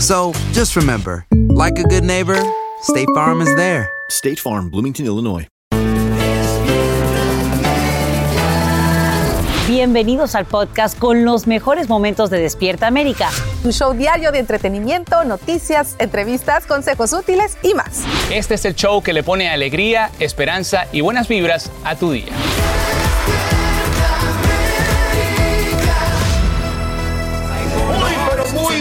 So just remember, like a good neighbor, State Farm is there. State Farm, Bloomington, Illinois. Bienvenidos al podcast con los mejores momentos de Despierta América. Un show diario de entretenimiento, noticias, entrevistas, consejos útiles y más. Este es el show que le pone alegría, esperanza y buenas vibras a tu día.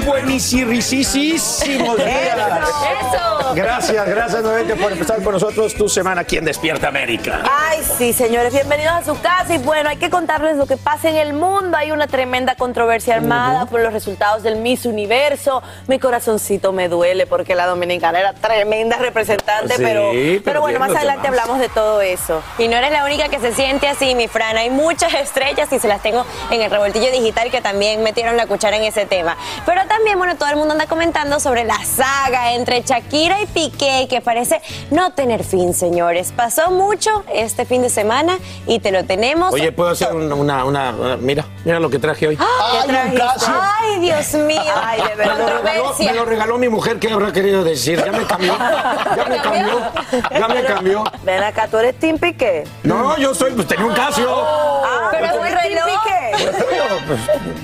Buenísimos días. Eso. Gracias, gracias nuevamente por empezar con nosotros tu semana aquí en Despierta América. Ay, sí, señores, bienvenidos a su casa. Y bueno, hay que contarles lo que pasa en el mundo. Hay una tremenda controversia armada por los resultados del Miss Universo. Mi corazoncito me duele porque la dominicana era tremenda representante, Sí, pero, pero pero bueno, más adelante más. hablamos de todo eso. Y no eres la única que se siente así, mi Fran. Hay muchas estrellas y se las tengo en el revoltillo digital que también metieron la cuchara en ese tema. Pero también, bueno, todo el mundo anda comentando sobre la saga entre Shakira y Piqué, que parece no tener fin, señores. Pasó mucho este fin de semana y te lo tenemos. Oye, ¿puedo hacer una, una- una- una- Mira, mira lo que traje hoy. ¿Qué ¡Ay, Dios mío. Ay, de verdad. Me lo, regaló, me lo regaló mi mujer, ¿qué habrá querido decir? Ya me cambió, ya me cambió, ya me cambió. Ven acá, tú eres Tim Piqué. No, yo soy, pues tenía un Casio. Ah, pero Tim reloj. Piqué.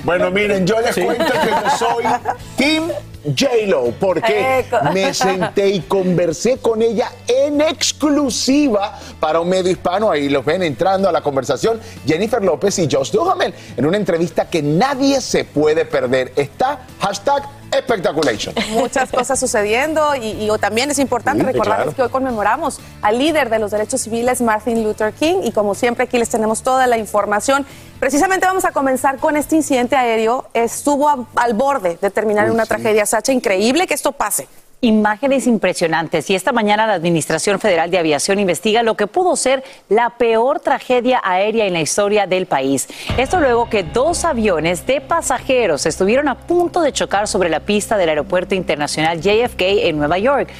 Bueno, miren, yo les cuento que yo soy Team J-Lo porque Eco. me senté y conversé con ella en exclusiva para un medio hispano. Ahí los ven entrando a la conversación Jennifer López y Josh Duhamel en una entrevista que nadie se puede perder. Está hashtag Spectaculation. Muchas cosas sucediendo y, y también es importante Sí, recordarles claro. que hoy conmemoramos al líder de los derechos civiles, Martin Luther King, y como siempre aquí les tenemos toda la información. Precisamente vamos a comenzar con este incidente aéreo. Estuvo a- al borde de terminar en una tragedia, Sacha. Increíble que esto pase. Imágenes impresionantes y esta mañana la Administración Federal de Aviación investiga lo que pudo ser la peor tragedia aérea en la historia del país. Esto luego que dos aviones de pasajeros estuvieron a punto de chocar sobre la pista del Aeropuerto Internacional JFK en Nueva York.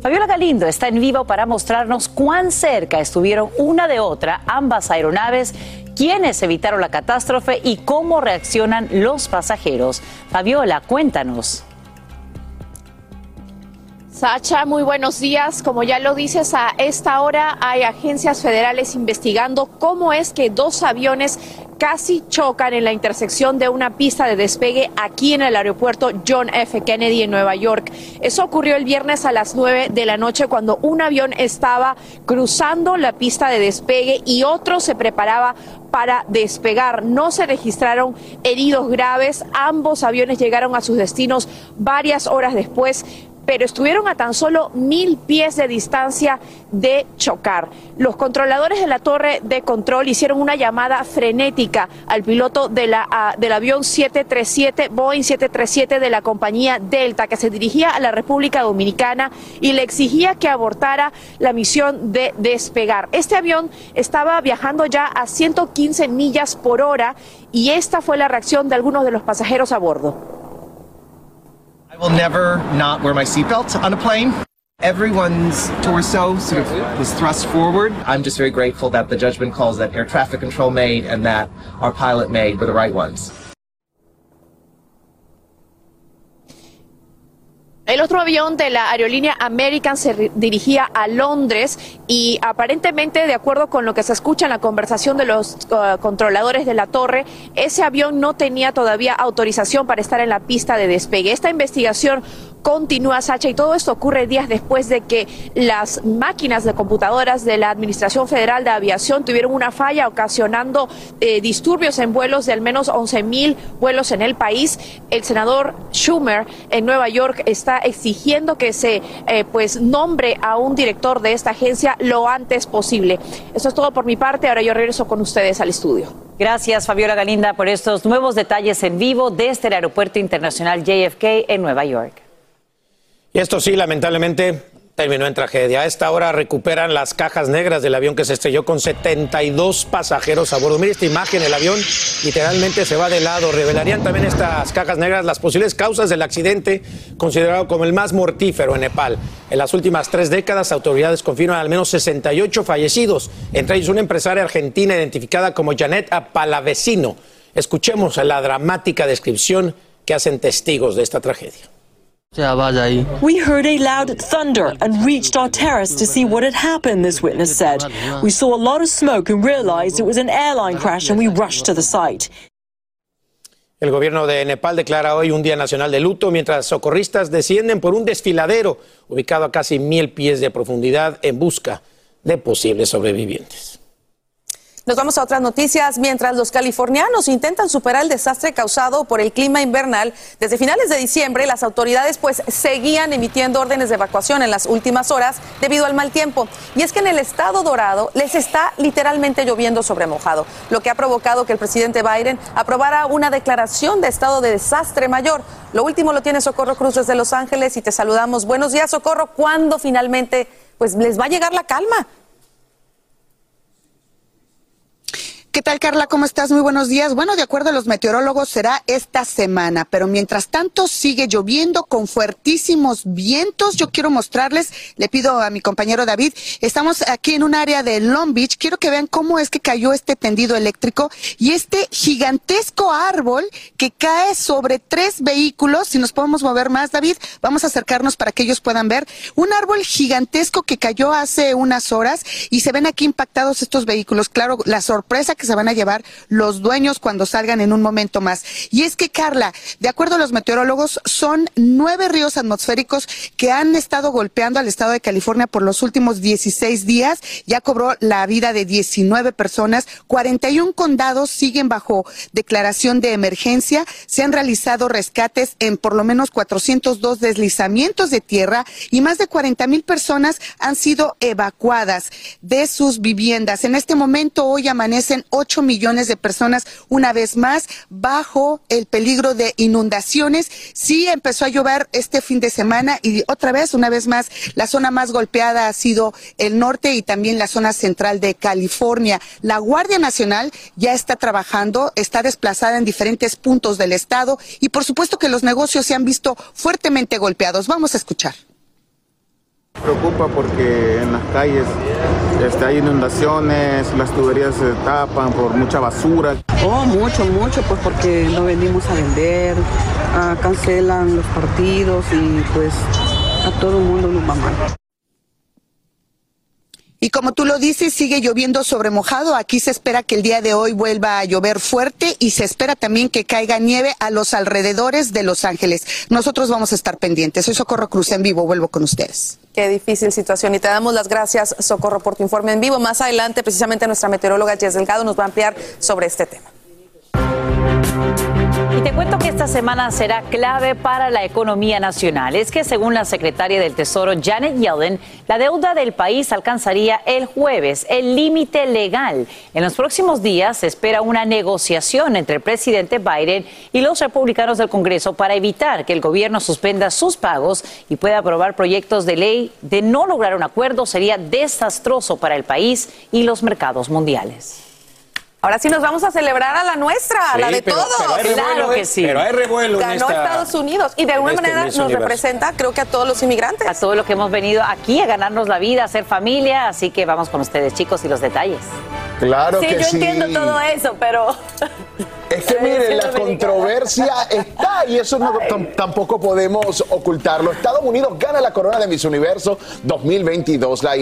Fabiola Galindo está en vivo para mostrarnos cuán cerca estuvieron una de otra ambas aeronaves, quiénes evitaron la catástrofe y cómo reaccionan los pasajeros. Fabiola, cuéntanos. Sacha, muy buenos días. Como ya lo dices, a esta hora hay agencias federales investigando cómo es que dos aviones casi chocan en la intersección de una pista de despegue aquí en el aeropuerto John F. Kennedy en Nueva York. Eso ocurrió el viernes a las 9 de la noche cuando un avión estaba cruzando la pista de despegue y otro se preparaba para despegar. No se registraron heridos graves. Ambos aviones llegaron a sus destinos varias horas después pero estuvieron a tan solo mil pies de distancia de chocar. Los controladores de la torre de control hicieron una llamada frenética al piloto ah, del avión 737, Boeing 737 de la compañía Delta, que se dirigía a la República Dominicana y le exigía que abortara la misión de despegar. Este avión estaba viajando ya a 115 millas por hora y esta fue la reacción de algunos de los pasajeros a bordo. I will never not wear my seatbelt on a plane. Everyone's torso sort of was thrust forward. I'm just very grateful that the judgment calls that air traffic control made and that our pilot made were the right ones. El otro avión de la aerolínea American se dirigía a Londres y aparentemente, de acuerdo con lo que se escucha en la conversación de los uh, controladores de la torre, ese avión no tenía todavía autorización para estar en la pista de despegue. Esta investigación continúa, Sacha, y todo esto ocurre días después de que las máquinas de computadoras de la Administración Federal de Aviación tuvieron una falla ocasionando eh, disturbios en vuelos de al menos 11 mil vuelos en el país. El senador Schumer en Nueva York está exigiendo que se eh, pues nombre a un director de esta agencia lo antes posible. Eso es todo por mi parte. Ahora yo regreso con ustedes al estudio. Gracias, Fabiola Galinda, por estos nuevos detalles en vivo desde el Aeropuerto Internacional JFK en Nueva York. Esto sí, lamentablemente, terminó en tragedia. A esta hora recuperan las cajas negras del avión que se estrelló con 72 pasajeros a bordo. Mire esta imagen, el avión literalmente se va de lado. Revelarían también estas cajas negras las posibles causas del accidente, considerado como el más mortífero en Nepal. En las últimas tres décadas, autoridades confirman al menos 68 fallecidos, entre ellos una empresaria argentina identificada como Janet Palavecino. Escuchemos la dramática descripción que hacen testigos de esta tragedia. We heard a loud thunder and reached our terrace to see what had happened, this witness said. We saw a lot of smoke and realized it was an airline crash and we rushed to the site. El gobierno de Nepal declara hoy un día nacional de luto mientras socorristas descienden por un desfiladero ubicado a casi mil pies de profundidad en busca de posibles sobrevivientes. Nos vamos a otras noticias. Mientras los californianos intentan superar el desastre causado por el clima invernal, desde finales de diciembre las autoridades pues seguían emitiendo órdenes de evacuación en las últimas horas debido al mal tiempo. Y es que en el estado dorado les está literalmente lloviendo sobre mojado, lo que ha provocado que el presidente Biden aprobara una declaración de estado de desastre mayor. Lo último lo tiene Socorro Cruz desde Los Ángeles y te saludamos. Buenos días, Socorro. ¿Cuándo finalmente pues les va a llegar la calma? ¿Qué tal, Carla? ¿Cómo estás? Muy buenos días. Bueno, de acuerdo a los meteorólogos, será esta semana, pero mientras tanto sigue lloviendo con fuertísimos vientos. Yo quiero mostrarles, le pido a mi compañero David, estamos aquí en un área de Long Beach. Quiero que vean cómo es que cayó este tendido eléctrico y este gigantesco árbol que cae sobre tres vehículos. Si nos podemos mover más, David, vamos a acercarnos para que ellos puedan ver. Un árbol gigantesco que cayó hace unas horas y se ven aquí impactados estos vehículos. Claro, la sorpresa que se van a llevar los dueños cuando salgan en un momento más. Y es que, Carla, de acuerdo a los meteorólogos, son nueve ríos atmosféricos que han estado golpeando al estado de California por los últimos 16 días. Ya cobró la vida de 19 personas. 41 condados siguen bajo declaración de emergencia. Se han realizado rescates en por lo menos 402 deslizamientos de tierra y más de 40 mil personas han sido evacuadas de sus viviendas. En este momento, hoy amanecen 8 millones de personas una vez más bajo el peligro de inundaciones. Sí empezó a llover este fin de semana y otra vez, una vez más, la zona más golpeada ha sido el norte y también la zona central de California. La Guardia Nacional ya está trabajando, está desplazada en diferentes puntos del estado y por supuesto que los negocios se han visto fuertemente golpeados. Vamos a escuchar. Preocupa porque en las calles este, hay inundaciones, las tuberías se tapan por mucha basura. Oh, mucho, mucho, pues porque no venimos a vender, ah, cancelan los partidos y pues a todo el mundo nos va mal. Y como tú lo dices, sigue lloviendo sobre mojado. Aquí se espera que el día de hoy vuelva a llover fuerte y se espera también que caiga nieve a los alrededores de Los Ángeles. Nosotros vamos a estar pendientes. Soy Socorro Cruz en vivo. Vuelvo con ustedes. Qué difícil situación. Y te damos las gracias, Socorro, por tu informe en vivo. Más adelante, precisamente nuestra meteoróloga Jess Delgado nos va a ampliar sobre este tema. Y te cuento que esta semana será clave para la economía nacional. Es que según la secretaria del Tesoro Janet Yellen, la deuda del país alcanzaría el jueves el límite legal. En los próximos días se espera una negociación entre el presidente Biden y los republicanos del Congreso para evitar que el gobierno suspenda sus pagos y pueda aprobar proyectos de ley. De no lograr un acuerdo sería desastroso para el país y los mercados mundiales. Ahora sí nos vamos a celebrar a la nuestra, a la Sí, de pero- todos. pero hay revuelo, Claro que ¿eh? sí. Pero hay revuelo en Ganó esta- Estados Unidos y de alguna en este manera nos Universo. representa, creo que a todos los inmigrantes. A todo lo que hemos venido aquí a ganarnos la vida, a hacer familia, así que vamos con ustedes chicos y los detalles. Claro sí, que yo sí. entiendo todo eso, pero Es que miren, la controversia está y eso no- tam- tampoco podemos ocultarlo. Estados Unidos gana la corona de Miss Universo 2022, la,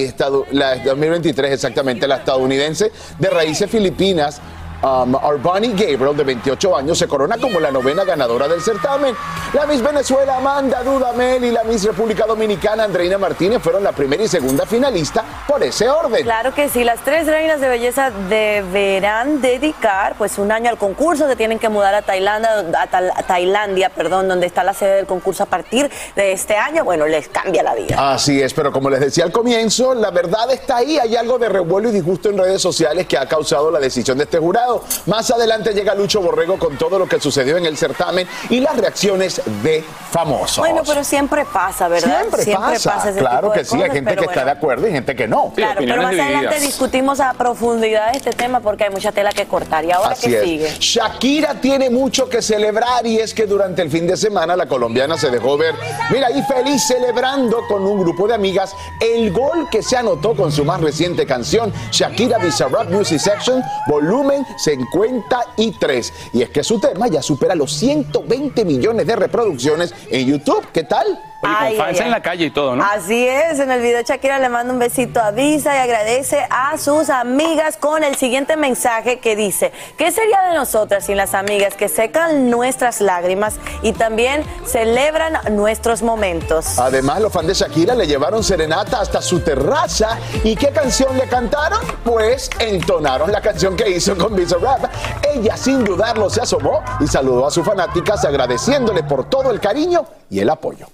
la 2023 exactamente, la estadounidense de raíces filipinas. Um, Arbani Gabriel, de 28 años, se corona como la novena ganadora del certamen. La Miss Venezuela, Amanda Dudamel, y la Miss República Dominicana, Andreina Martínez, fueron la primera y segunda finalista por ese orden. Claro que sí, las tres reinas de belleza deberán dedicar pues un año al concurso, se tienen que mudar a Tailandia, a, a Tailandia, perdón, donde está la sede del concurso a partir de este año. Bueno, les cambia la vida. Así es, pero como les decía al comienzo, la verdad está ahí. Hay algo de revuelo y disgusto en redes sociales que ha causado la decisión de este jurado. Más adelante llega Lucho Borrego con todo lo que sucedió en el certamen y las reacciones de famosos. Bueno, pero siempre pasa, ¿verdad? Siempre, pasa. ese claro tipo de que sí, hay gente que está de acuerdo y gente que no. Claro, pero más adelante discutimos a profundidad este tema porque hay mucha tela que cortar. ¿Y ahora Así es. sigue? Shakira tiene mucho que celebrar y es que durante el fin de semana la colombiana se dejó ver, mira, ahí feliz celebrando con un grupo de amigas el gol que se anotó con su más reciente canción, Shakira Bizarrap Music Section, volumen 53. Y es que su tema ya supera los 120 millones de reproducciones en YouTube. ¿Qué tal? Oye, con Ay, fans ay, en ay. la calle y todo, ¿no? Así es, en el video Shakira le manda un besito a Visa y agradece a sus amigas con el siguiente mensaje que dice, ¿qué sería de nosotras sin las amigas que secan nuestras lágrimas y también celebran nuestros momentos? Además, los fans de Shakira le llevaron serenata hasta su terraza. ¿Y qué canción le cantaron? Pues entonaron la canción que hizo con Bizarrap. Ella, sin dudarlo, se asomó y saludó a sus fanáticas agradeciéndole por todo el cariño y el apoyo.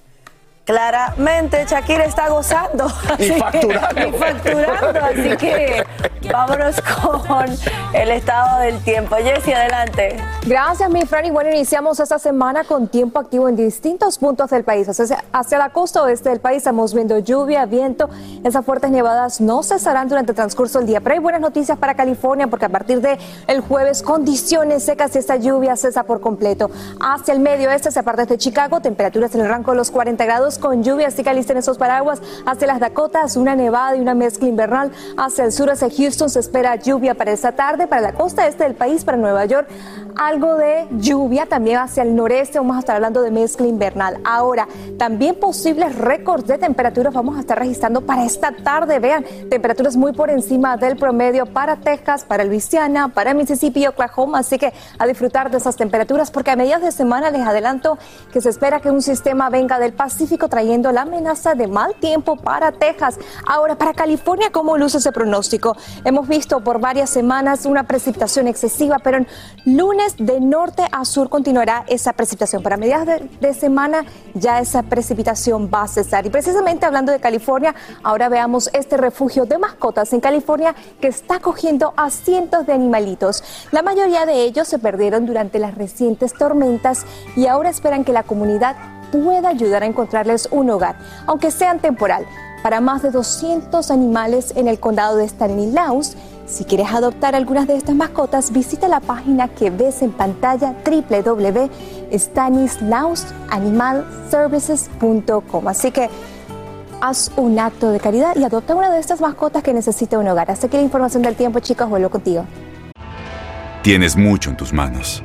Claramente Shakira está gozando. Y Así que- facturando. y facturando, así que vámonos con el estado del tiempo. Jessy, adelante. Gracias, mi Fran. Y bueno, iniciamos esta semana con tiempo activo en distintos puntos del país. Hacia, hacia la costa oeste del país estamos viendo lluvia, viento. Esas fuertes nevadas no cesarán durante el transcurso del día. Pero hay buenas noticias para California porque a partir de el jueves, condiciones secas y esta lluvia cesa por completo. Hacia el medio oeste, hacia partes de Chicago, temperaturas en el rango de los 40 grados con lluvia. Así que alisten esos paraguas. Hacia las Dakotas, una nevada y una mezcla invernal. Hacia el sur, hacia Houston, se espera lluvia para esta tarde. Para la costa este del país, para Nueva York, algo de lluvia también hacia el noreste. Vamos a estar hablando de mezcla invernal. Ahora, también posibles récords de temperaturas vamos a estar registrando para esta tarde. Vean, temperaturas muy por encima del promedio para Texas, para Luisiana, para Mississippi y Oklahoma. Así que a disfrutar de esas temperaturas porque a mediados de semana les adelanto que se espera que un sistema venga del Pacífico trayendo la amenaza de mal tiempo para Texas. Ahora, para California, ¿cómo luce ese pronóstico? Hemos visto por varias semanas una precipitación excesiva, pero en lunes de norte a sur continuará esa precipitación. Para mediados de, de semana ya esa precipitación va a cesar. Y precisamente hablando de California, ahora veamos este refugio de mascotas en California que está acogiendo a cientos de animalitos. La mayoría de ellos se perdieron durante las recientes tormentas y ahora esperan que la comunidad pueda ayudar a encontrarles un hogar, aunque sean temporal. Para más de 200 animales en el condado de Stanislaus, si quieres adoptar algunas de estas mascotas, visita la página que ves en pantalla www.stanislausanimalservices.com. Así que haz un acto de caridad y adopta una de estas mascotas que necesita un hogar. Hasta aquí la información del tiempo, chicos, vuelvo contigo. Tienes mucho en tus manos.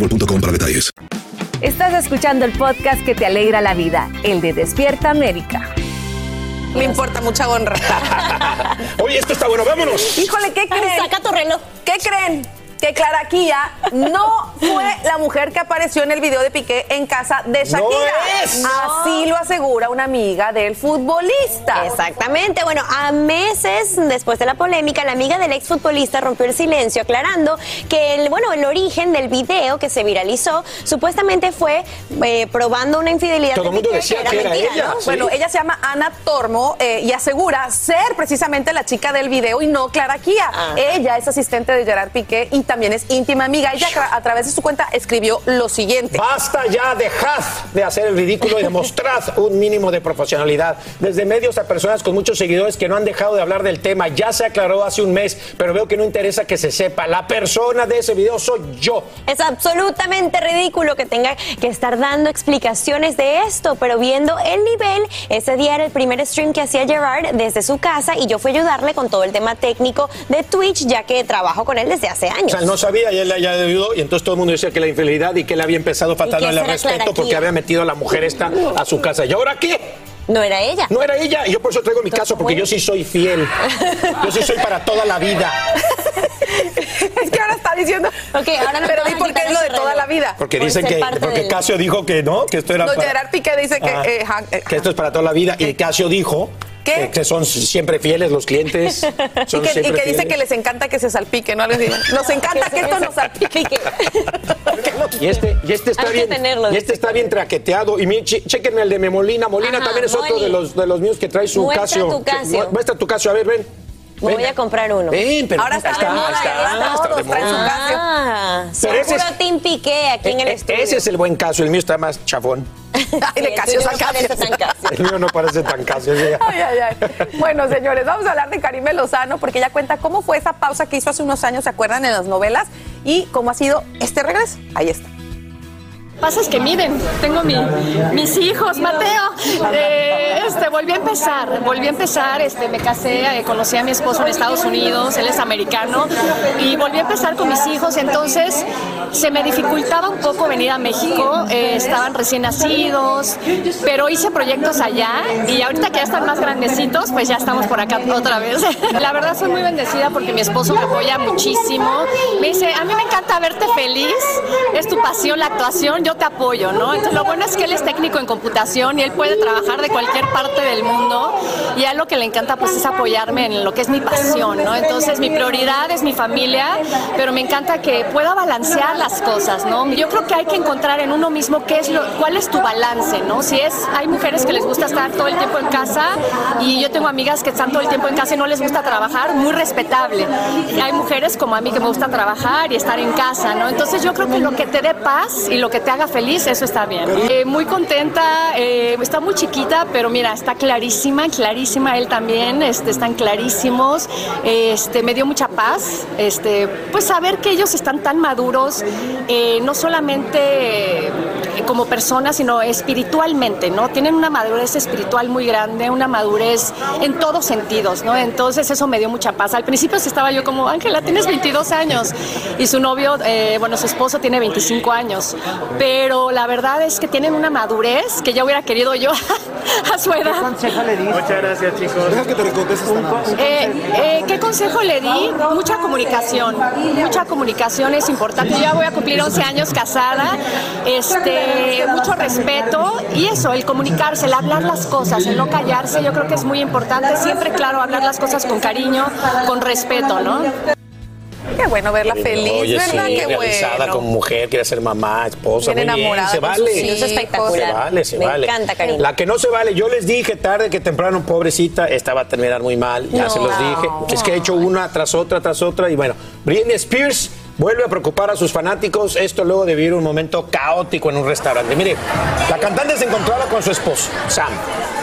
boostmobile.com para detalles. Estás escuchando el podcast que te alegra la vida, el de Despierta América. Le importa mucha honra. Oye, esto está bueno, vámonos. Híjole, ¿qué creen? saca tu reloj. ¿Qué creen? Que Clara Kia no fue la mujer que apareció en el video de Piqué en casa de Shakira. No es. Así lo asegura una amiga del futbolista. Exactamente. Bueno, a meses después de la polémica, la amiga del exfutbolista rompió el silencio aclarando que el, bueno, el origen del video que se viralizó supuestamente fue eh, probando una infidelidad Todo de el mundo Piqué, decía que era mentira, ella. ¿no? Sí. Bueno, ella se llama Ana Tormo eh, y asegura ser precisamente la chica del video y no Clara Kia. Ella es asistente de Gerard Piqué y también es íntima amiga. Ella a través de su cuenta escribió lo siguiente. Basta ya, dejad de hacer el ridículo y demostrad un mínimo de profesionalidad. Desde medios a personas con muchos seguidores que no han dejado de hablar del tema. Ya se aclaró hace un mes, pero veo que no interesa que se sepa. La persona de ese video soy yo. Es absolutamente ridículo que tenga que estar dando explicaciones de esto, pero viendo el nivel, ese día era el primer stream que hacía Gerard desde su casa y yo fui a ayudarle con todo el tema técnico de Twitch, ya que trabajo con él desde hace O años. sea, no sabía y él ya ayudó y entonces todo el mundo decía que la infidelidad y que él había empezado que faltándole esa al era respeto porque había metido a la mujer esta a su casa. ¿Y ahora qué? No era ella. No era ella. Y yo por eso traigo mi caso porque yo sí soy fiel. Yo sí soy para toda la vida. es que ahora está diciendo. Ok, ahora no Pero di por qué es lo de toda la vida. Porque Por dicen que porque del- Casio dijo que no, que esto era No, para- Gerard Piqué dice que. Ah. eh, eh, que esto es para toda la vida y Casio dijo ¿Qué? que, que son siempre fieles los clientes. y que, y que dice que les encanta que se salpique, ¿no? Nos encanta que esto nos salpique. Y este, y este está Hay bien, tenerlo, y este está bien traqueteado. Y miren, che- chequenme el de Memolina. Molina Ajá, también es otro de los, de los míos que trae su Muestra Casio. tu Casio. Mu- Muestra tu Casio, a ver, ven. Voy a comprar uno. Ven, pero Ahora está está, de moda, está, está de moda. Ah, Pero ese seguro es- Team Piqué aquí en el E- estudio. Ese es el buen caso, el mío está más chafón. Ay, de Casio no Casio. tan Casio. El mío no parece tan Casio. Ay, ay, ay. Bueno, señores, vamos a hablar de Karime Lozano porque ella cuenta cómo fue esa pausa que hizo hace unos años, ¿se acuerdan? En las novelas y cómo ha sido este regreso. Ahí está. Pasa es que miren, tengo mi- mis hijos, Mateo. eh, este, volví a empezar, volví a empezar, este, me casé, eh, conocí a mi esposo en Estados Unidos, él es americano, y volví a empezar con mis hijos, entonces se me dificultaba un poco venir a México, eh, estaban recién nacidos, pero hice proyectos allá y ahorita que ya están más grandecitos, pues ya estamos por acá otra vez. La verdad soy muy bendecida porque mi esposo me apoya muchísimo, me dice, a mí me encanta verte feliz, es tu pasión la actuación, te apoyo, ¿no? Entonces lo bueno es que él es técnico en computación y él puede trabajar de cualquier parte del mundo y a lo que le encanta pues es apoyarme en lo que es mi pasión, ¿no? Entonces mi prioridad es mi familia, pero me encanta que pueda balancear las cosas, ¿no? Yo creo que hay que encontrar en uno mismo qué es lo, cuál es tu balance, ¿no? Si es, hay mujeres que les gusta estar todo el tiempo en casa y yo tengo amigas que están todo el tiempo en casa y no les gusta trabajar, muy respetable. Y hay mujeres como a mí que me gusta trabajar y estar en casa, ¿no? Entonces yo creo que lo que te dé paz y lo que te haga feliz, eso está bien. Eh, muy contenta, eh, está muy chiquita, pero mira, está clarísima, clarísima él también, este, están clarísimos. Este, me dio mucha paz, este, pues saber que ellos están tan maduros, eh, no solamente eh, como personas, sino espiritualmente, ¿no? Tienen una madurez espiritual muy grande, una madurez en todos sentidos, ¿no? Entonces eso me dio mucha paz. Al principio estaba yo como, Ángela, tienes 22 años y su novio, eh, bueno, su esposo tiene 25 años, pero la verdad es que tienen una madurez que ya hubiera querido yo a su edad. Muchas gracias, chicos. Deja que te recontestes Eh, eh, ¿Qué consejo le di? Mucha comunicación. Mucha comunicación es importante. Yo ya voy a cumplir 11 años casada. Este, mucho respeto y eso, el comunicarse, el hablar las cosas, el no callarse, yo creo que es muy importante. Siempre, claro, hablar las cosas con cariño, con respeto, ¿no? Qué bueno verla feliz, Oye, ¿verdad? sí, Qué realizada bueno. como mujer, quiere ser mamá, esposa, Bien muy bien, enamorada se vale. hijos. Es espectacular. Se vale, se Me vale. encanta, cariño. La que no se vale, yo les dije tarde que temprano, pobrecita, esta va a terminar muy mal, ya No. se los dije. Es que he hecho una tras otra, tras otra, y bueno, Britney Spears vuelve a preocupar a sus fanáticos. Esto luego de vivir un momento caótico en un restaurante. Mire, la cantante se encontraba con su esposo, Sam.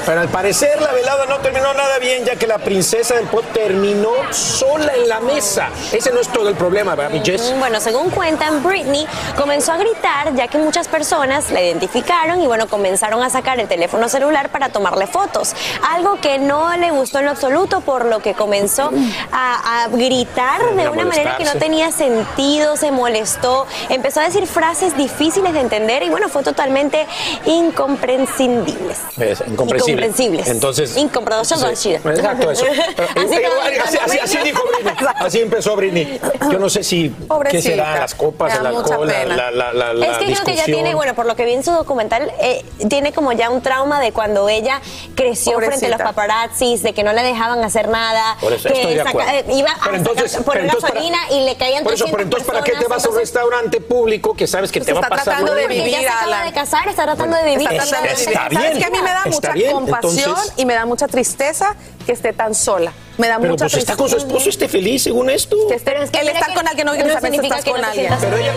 Pero al parecer la velada no terminó nada bien, ya que la princesa del pop terminó sola en la mesa. Ese no es todo el problema, ¿verdad, mi Jess? Mm, Bueno, según cuentan, Britney comenzó a gritar ya que muchas personas la identificaron y bueno, comenzaron a sacar el teléfono celular para tomarle fotos. Algo que no le gustó en lo absoluto, por lo que comenzó a, a gritar de A una manera que no tenía sentido, se molestó, empezó a decir frases difíciles de entender y bueno, fue totalmente incomprensibles. Es incomprensible. Incomprensibles. Entonces. Incomprensibles. Sí, exacto, eso. Pero, Así eh, así, así- así dijo Britney. Así empezó Britney. Yo no sé si. ¿Qué Pobrecita. será? Las copas, el alcohol, la, la, la, la, la es que creo que ya discusión. tiene, bueno, por lo que vi en su documental, eh, tiene como ya un trauma de cuando ella creció frente a los Pobrecita. paparazzis, de que no le dejaban hacer nada, Por eso, que estoy de acuerdo. eh, iba a Pero entonces, sacar- poner entonces para- gasolina y le caían Por eso, 300 pero entonces, ¿para qué te vas a un personas? restaurante público que sabes que te va a pasar lo Porque mismo? ya se acaba de casar, está tratando de vivir. Está tratando de está vivir. bien, ¿Sabes que a mí me da está mucha compasión entonces- y me da mucha tristeza que esté tan sola? Me da Pero mucha pues está tristeza. con su esposo, esté feliz según esto. Que esté- él estar con alguien no no significa que con no te alguien. Pero ella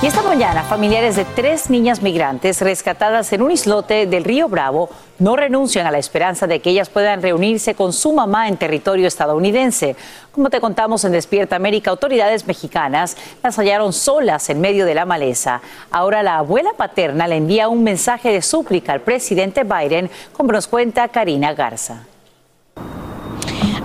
Y esta mañana, familiares de tres niñas migrantes rescatadas en un islote del río Bravo no renuncian a la esperanza de que ellas puedan reunirse con su mamá en territorio estadounidense. Como te contamos en Despierta América, autoridades mexicanas las hallaron solas en medio de la maleza. Ahora la abuela paterna le envía un mensaje de súplica al presidente Biden, como nos cuenta Karina Garza.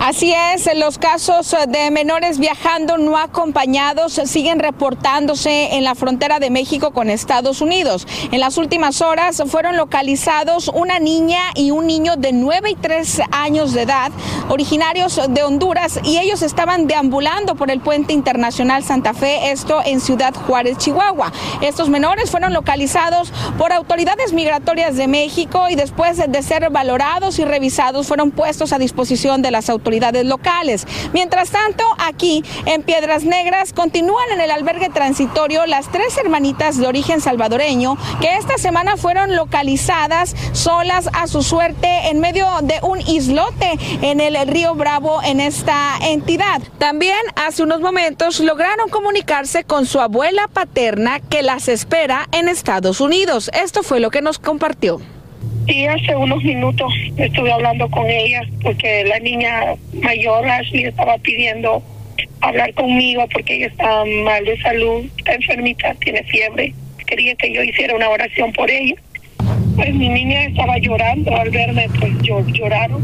Así es, los casos de menores viajando no acompañados siguen reportándose en la frontera de México con Estados Unidos. En las últimas horas fueron localizados una niña y un niño de 9 y 3 años de edad, originarios de Honduras, y ellos estaban deambulando por el puente internacional Santa Fe, esto en Ciudad Juárez, Chihuahua. Estos menores fueron localizados por autoridades migratorias de México y después de ser valorados y revisados fueron puestos a disposición de las autoridades locales. Mientras tanto, aquí en Piedras Negras continúan en el albergue transitorio las tres hermanitas de origen salvadoreño que esta semana fueron localizadas solas a su suerte en medio de un islote en el río Bravo en esta entidad. También hace unos momentos lograron comunicarse con su abuela paterna que las espera en Estados Unidos. Esto fue lo que nos compartió. Sí, hace unos minutos estuve hablando con ella porque la niña mayor, Ashley, estaba pidiendo hablar conmigo porque ella está mal de salud, está enfermita, tiene fiebre. Quería que yo hiciera una oración por ella. Pues mi niña estaba llorando al verme, pues yo lloraron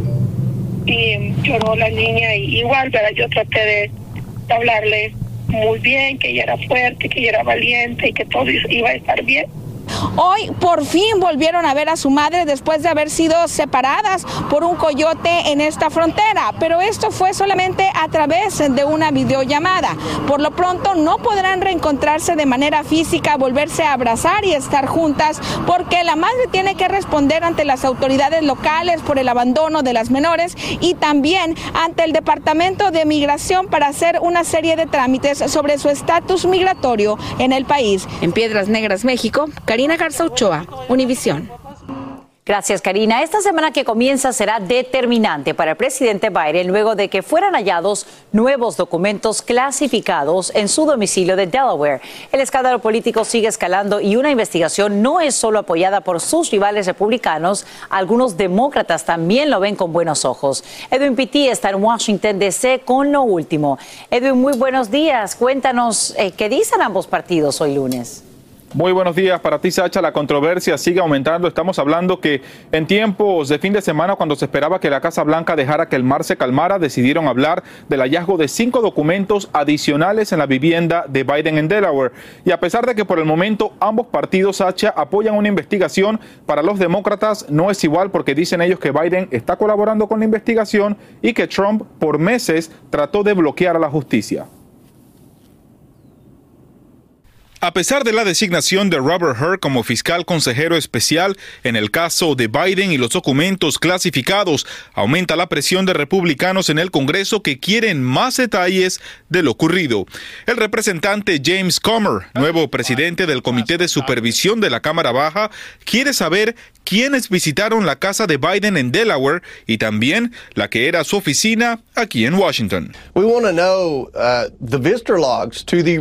y em, lloró la niña y igual, ¿verdad? Yo traté de, de hablarle muy bien, que ella era fuerte, que ella era valiente y que todo iba a estar bien. Hoy por fin volvieron a ver a su madre después de haber sido separadas por un coyote en esta frontera, pero esto fue solamente a través de una videollamada. Por lo pronto no podrán reencontrarse de manera física, volverse a abrazar y estar juntas porque la madre tiene que responder ante las autoridades locales por el abandono de las menores y también ante el Departamento de Migración para hacer una serie de trámites sobre su estatus migratorio en el país. En Piedras Negras, México, Karina Garza Ochoa, Univisión. Gracias, Karina. Esta semana que comienza será determinante para el presidente Biden luego de que fueran hallados nuevos documentos clasificados en su domicilio de Delaware. El escándalo político sigue escalando y una investigación no es solo apoyada por sus rivales republicanos, algunos demócratas también lo ven con buenos ojos. Edwin Pitti está en Washington, D.C. con lo último. Edwin, muy buenos días. Cuéntanos eh, qué dicen ambos partidos hoy lunes. Muy buenos días para ti, Sacha. La controversia sigue aumentando. Estamos hablando que en tiempos de fin de semana, cuando se esperaba que la Casa Blanca dejara que el mar se calmara, decidieron hablar del hallazgo de cinco documentos adicionales en la vivienda de Biden en Delaware. Y a pesar de que por el momento ambos partidos, Sacha, apoyan una investigación, para los demócratas no es igual porque dicen ellos que Biden está colaborando con la investigación y que Trump por meses trató de bloquear a la justicia. A pesar de la designación de Robert Hur como fiscal consejero especial en el caso de Biden y los documentos clasificados, aumenta la presión de republicanos en el Congreso que quieren más detalles de lo ocurrido. El representante James Comer, nuevo presidente del Comité de Supervisión de la Cámara Baja, quiere saber quiénes visitaron la casa de Biden en Delaware y también la que era su oficina aquí en Washington. We want to know uh, the visitor logs to the.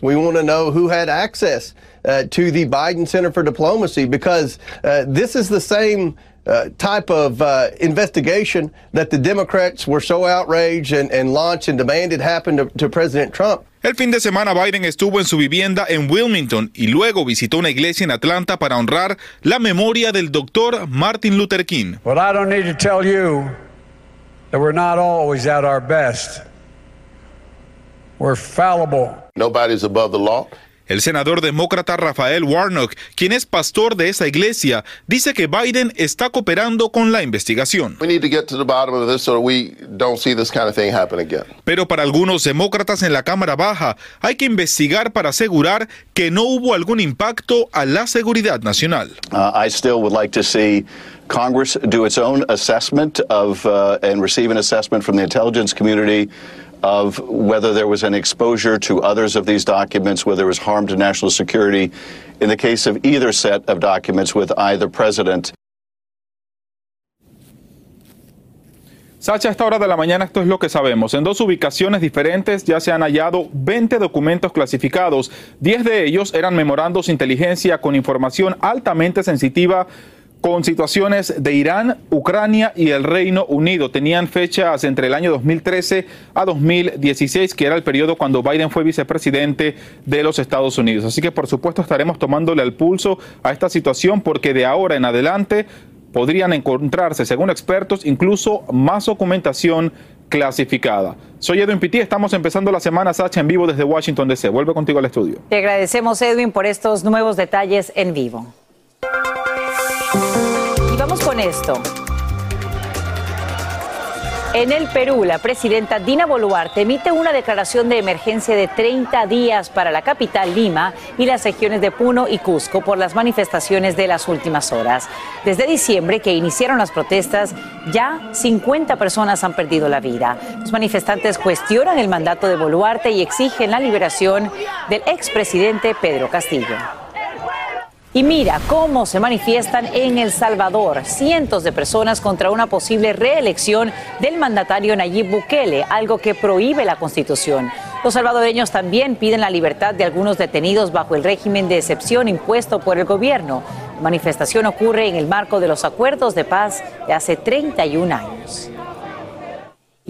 We want to know who access uh, to the Biden Center for Diplomacy because uh, this is the same. Uh, type of uh, investigation that the Democrats were so outraged and, and launched and demanded happen to, to President Trump. El fin de semana Biden estuvo en su vivienda en Wilmington y luego visitó una iglesia en Atlanta para honrar la memoria del doctor Martin Luther King. But I don't need to tell you that we're not always at our best. We're fallible. Nobody's above the law. El senador demócrata Rafael Warnock, quien es pastor de esa iglesia, dice que Biden está cooperando con la investigación. Pero para algunos demócratas en la Cámara Baja, hay que investigar para asegurar que no hubo algún impacto a la seguridad nacional. Uh, I still would like to see Congress do its own assessment of uh, and receive an assessment from the intelligence community of whether there was an exposure to others of these documents, whether there was harm to national security in the case of either set of documents with either president. Sacha, a esta hora de la mañana esto es lo que sabemos. En dos ubicaciones diferentes ya se han hallado 20 documentos clasificados. 10 de ellos eran memorandos de inteligencia con información altamente sensitiva con situaciones de Irán, Ucrania y el Reino Unido. Tenían fechas entre el año 2013 a 2016, que era el periodo cuando Biden fue vicepresidente de los Estados Unidos. Así que por supuesto estaremos tomándole el pulso a esta situación porque de ahora en adelante podrían encontrarse, según expertos, incluso más documentación clasificada. Soy Edwin Pitti, estamos empezando la semana Sacha en vivo desde Washington DC. Vuelve contigo al estudio. Te agradecemos Edwin por estos nuevos detalles en vivo. Con esto. En el Perú, la presidenta Dina Boluarte emite una declaración de emergencia de 30 días para la capital Lima y las regiones de Puno y Cusco por las manifestaciones de las últimas horas. Desde diciembre que iniciaron las protestas, ya 50 personas han perdido la vida. Los manifestantes cuestionan el mandato de Boluarte y exigen la liberación del expresidente Pedro Castillo. Y mira cómo se manifiestan en El Salvador cientos de personas contra una posible reelección del mandatario Nayib Bukele, algo que prohíbe la Constitución. Los salvadoreños también piden la libertad de algunos detenidos bajo el régimen de excepción impuesto por el gobierno. La manifestación ocurre en el marco de los acuerdos de paz de hace 31 años.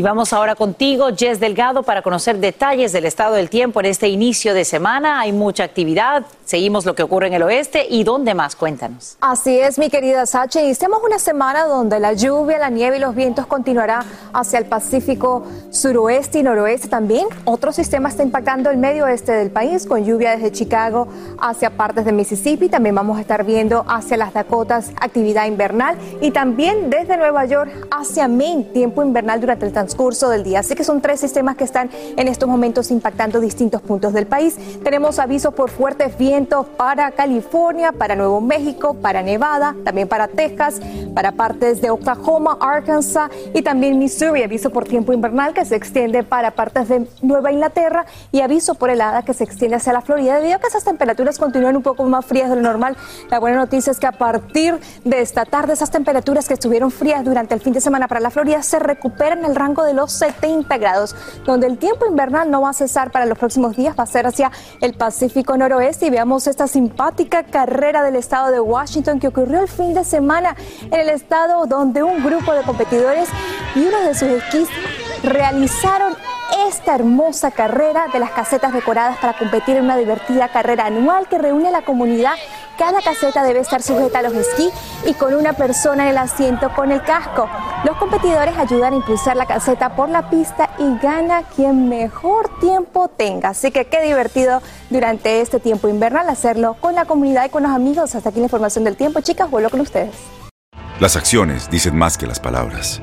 Y vamos ahora contigo, Jess Delgado, para conocer detalles del estado del tiempo en este inicio de semana. Hay mucha actividad, seguimos lo que ocurre en el oeste y dónde más, cuéntanos. Así es, mi querida Sacha. Iniciamos una semana donde la lluvia, la nieve y los vientos continuará hacia el Pacífico suroeste y noroeste también. Otro sistema está impactando el medio oeste del país con lluvia desde Chicago hacia partes de Mississippi. También vamos a estar viendo hacia las Dakotas actividad invernal y también desde Nueva York hacia Maine, tiempo invernal durante el transcurso del día. Así que son tres sistemas que están en estos momentos impactando distintos puntos del país. Tenemos avisos por fuertes vientos para California, para Nuevo México, para Nevada, también para Texas, para partes de Oklahoma, Arkansas y también Missouri. Aviso por tiempo invernal que se extiende para partes de Nueva Inglaterra y aviso por helada que se extiende hacia la Florida. Debido a que esas temperaturas continúan un poco más frías de lo normal, la buena noticia es que a partir de esta tarde esas temperaturas que estuvieron frías durante el fin de semana para la Florida se recuperan el rango de los 70 grados, donde el tiempo invernal no va a cesar para los próximos días, va a ser hacia el Pacífico noroeste. Y veamos esta simpática carrera del estado de Washington que ocurrió el fin de semana en el estado donde un grupo de competidores y uno de sus esquís realizaron esta hermosa carrera de las casetas decoradas para competir en una divertida carrera anual que reúne a la comunidad. Cada caseta debe estar sujeta a los esquí y con una persona en el asiento con el casco. Los competidores ayudan a impulsar la caseta por la pista y gana quien mejor tiempo tenga. Así que qué divertido durante este tiempo invernal hacerlo con la comunidad y con los amigos. Hasta aquí la información del tiempo. Chicas, vuelvo con ustedes. Las acciones dicen más que las palabras.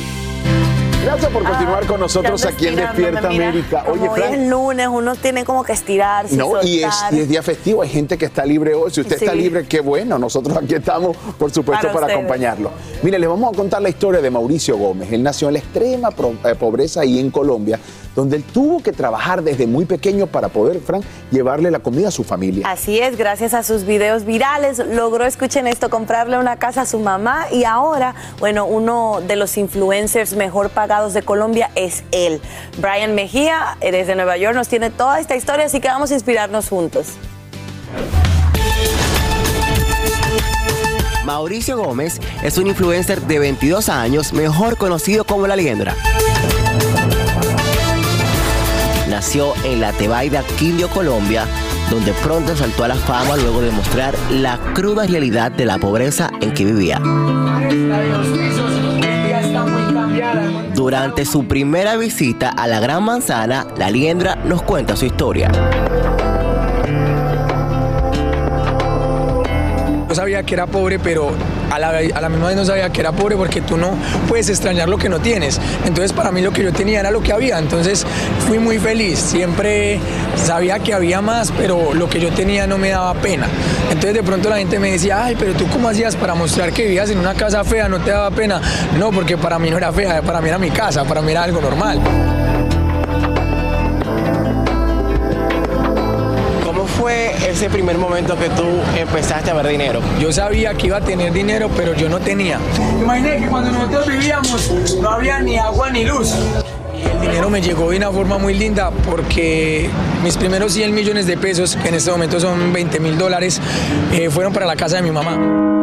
Gracias por continuar con nosotros Ah, aquí en Despierta mira, América. como Oye, hoy es lunes, uno tiene como que estirarse, No, y es, y es día festivo, hay gente que está libre hoy. Si usted está libre, qué bueno. Nosotros aquí estamos, por supuesto, Para para, acompañarlo. Mire, les vamos a contar la historia de Mauricio Gómez. Él nació en la extrema eh, pobreza ahí en Colombia, donde él tuvo que trabajar desde muy pequeño para poder, Frank, llevarle la comida a su familia. Así es, gracias a sus videos virales logró, escuchen esto, comprarle una casa a su mamá y ahora, bueno, uno de los influencers mejor pagados de Colombia es él. Brian Mejía, eh, desde Nueva York, nos tiene toda esta historia, así que vamos a inspirarnos juntos. Mauricio Gómez es un influencer de 22 años, mejor conocido como La Liendra. Nació en la Tebaida, Quindío, Colombia, donde pronto saltó a la fama luego de mostrar la cruda realidad de la pobreza en que vivía. Durante su primera visita a la Gran Manzana, La Liendra nos cuenta su historia. Yo sabía que era pobre, pero a la, a la misma vez no sabía que era pobre porque tú no puedes extrañar lo que no tienes. Entonces para mí lo que yo tenía era lo que había. Entonces fui muy feliz. Siempre sabía que había más, pero lo que yo tenía no me daba pena. Entonces de pronto la gente me decía, ay, pero tú cómo hacías para mostrar que vivías en una casa fea, no te daba pena. No, porque para mí no era fea, para mí era mi casa, para mí era algo normal. Fue ese primer momento que tú empezaste a ver dinero? Yo sabía que iba a tener dinero, pero yo no tenía. Imaginé que cuando nosotros vivíamos no había ni agua ni luz. El dinero me llegó de una forma muy linda porque mis primeros 100 millones de pesos, que en este momento son 20 mil dólares, eh, fueron para la casa de mi mamá.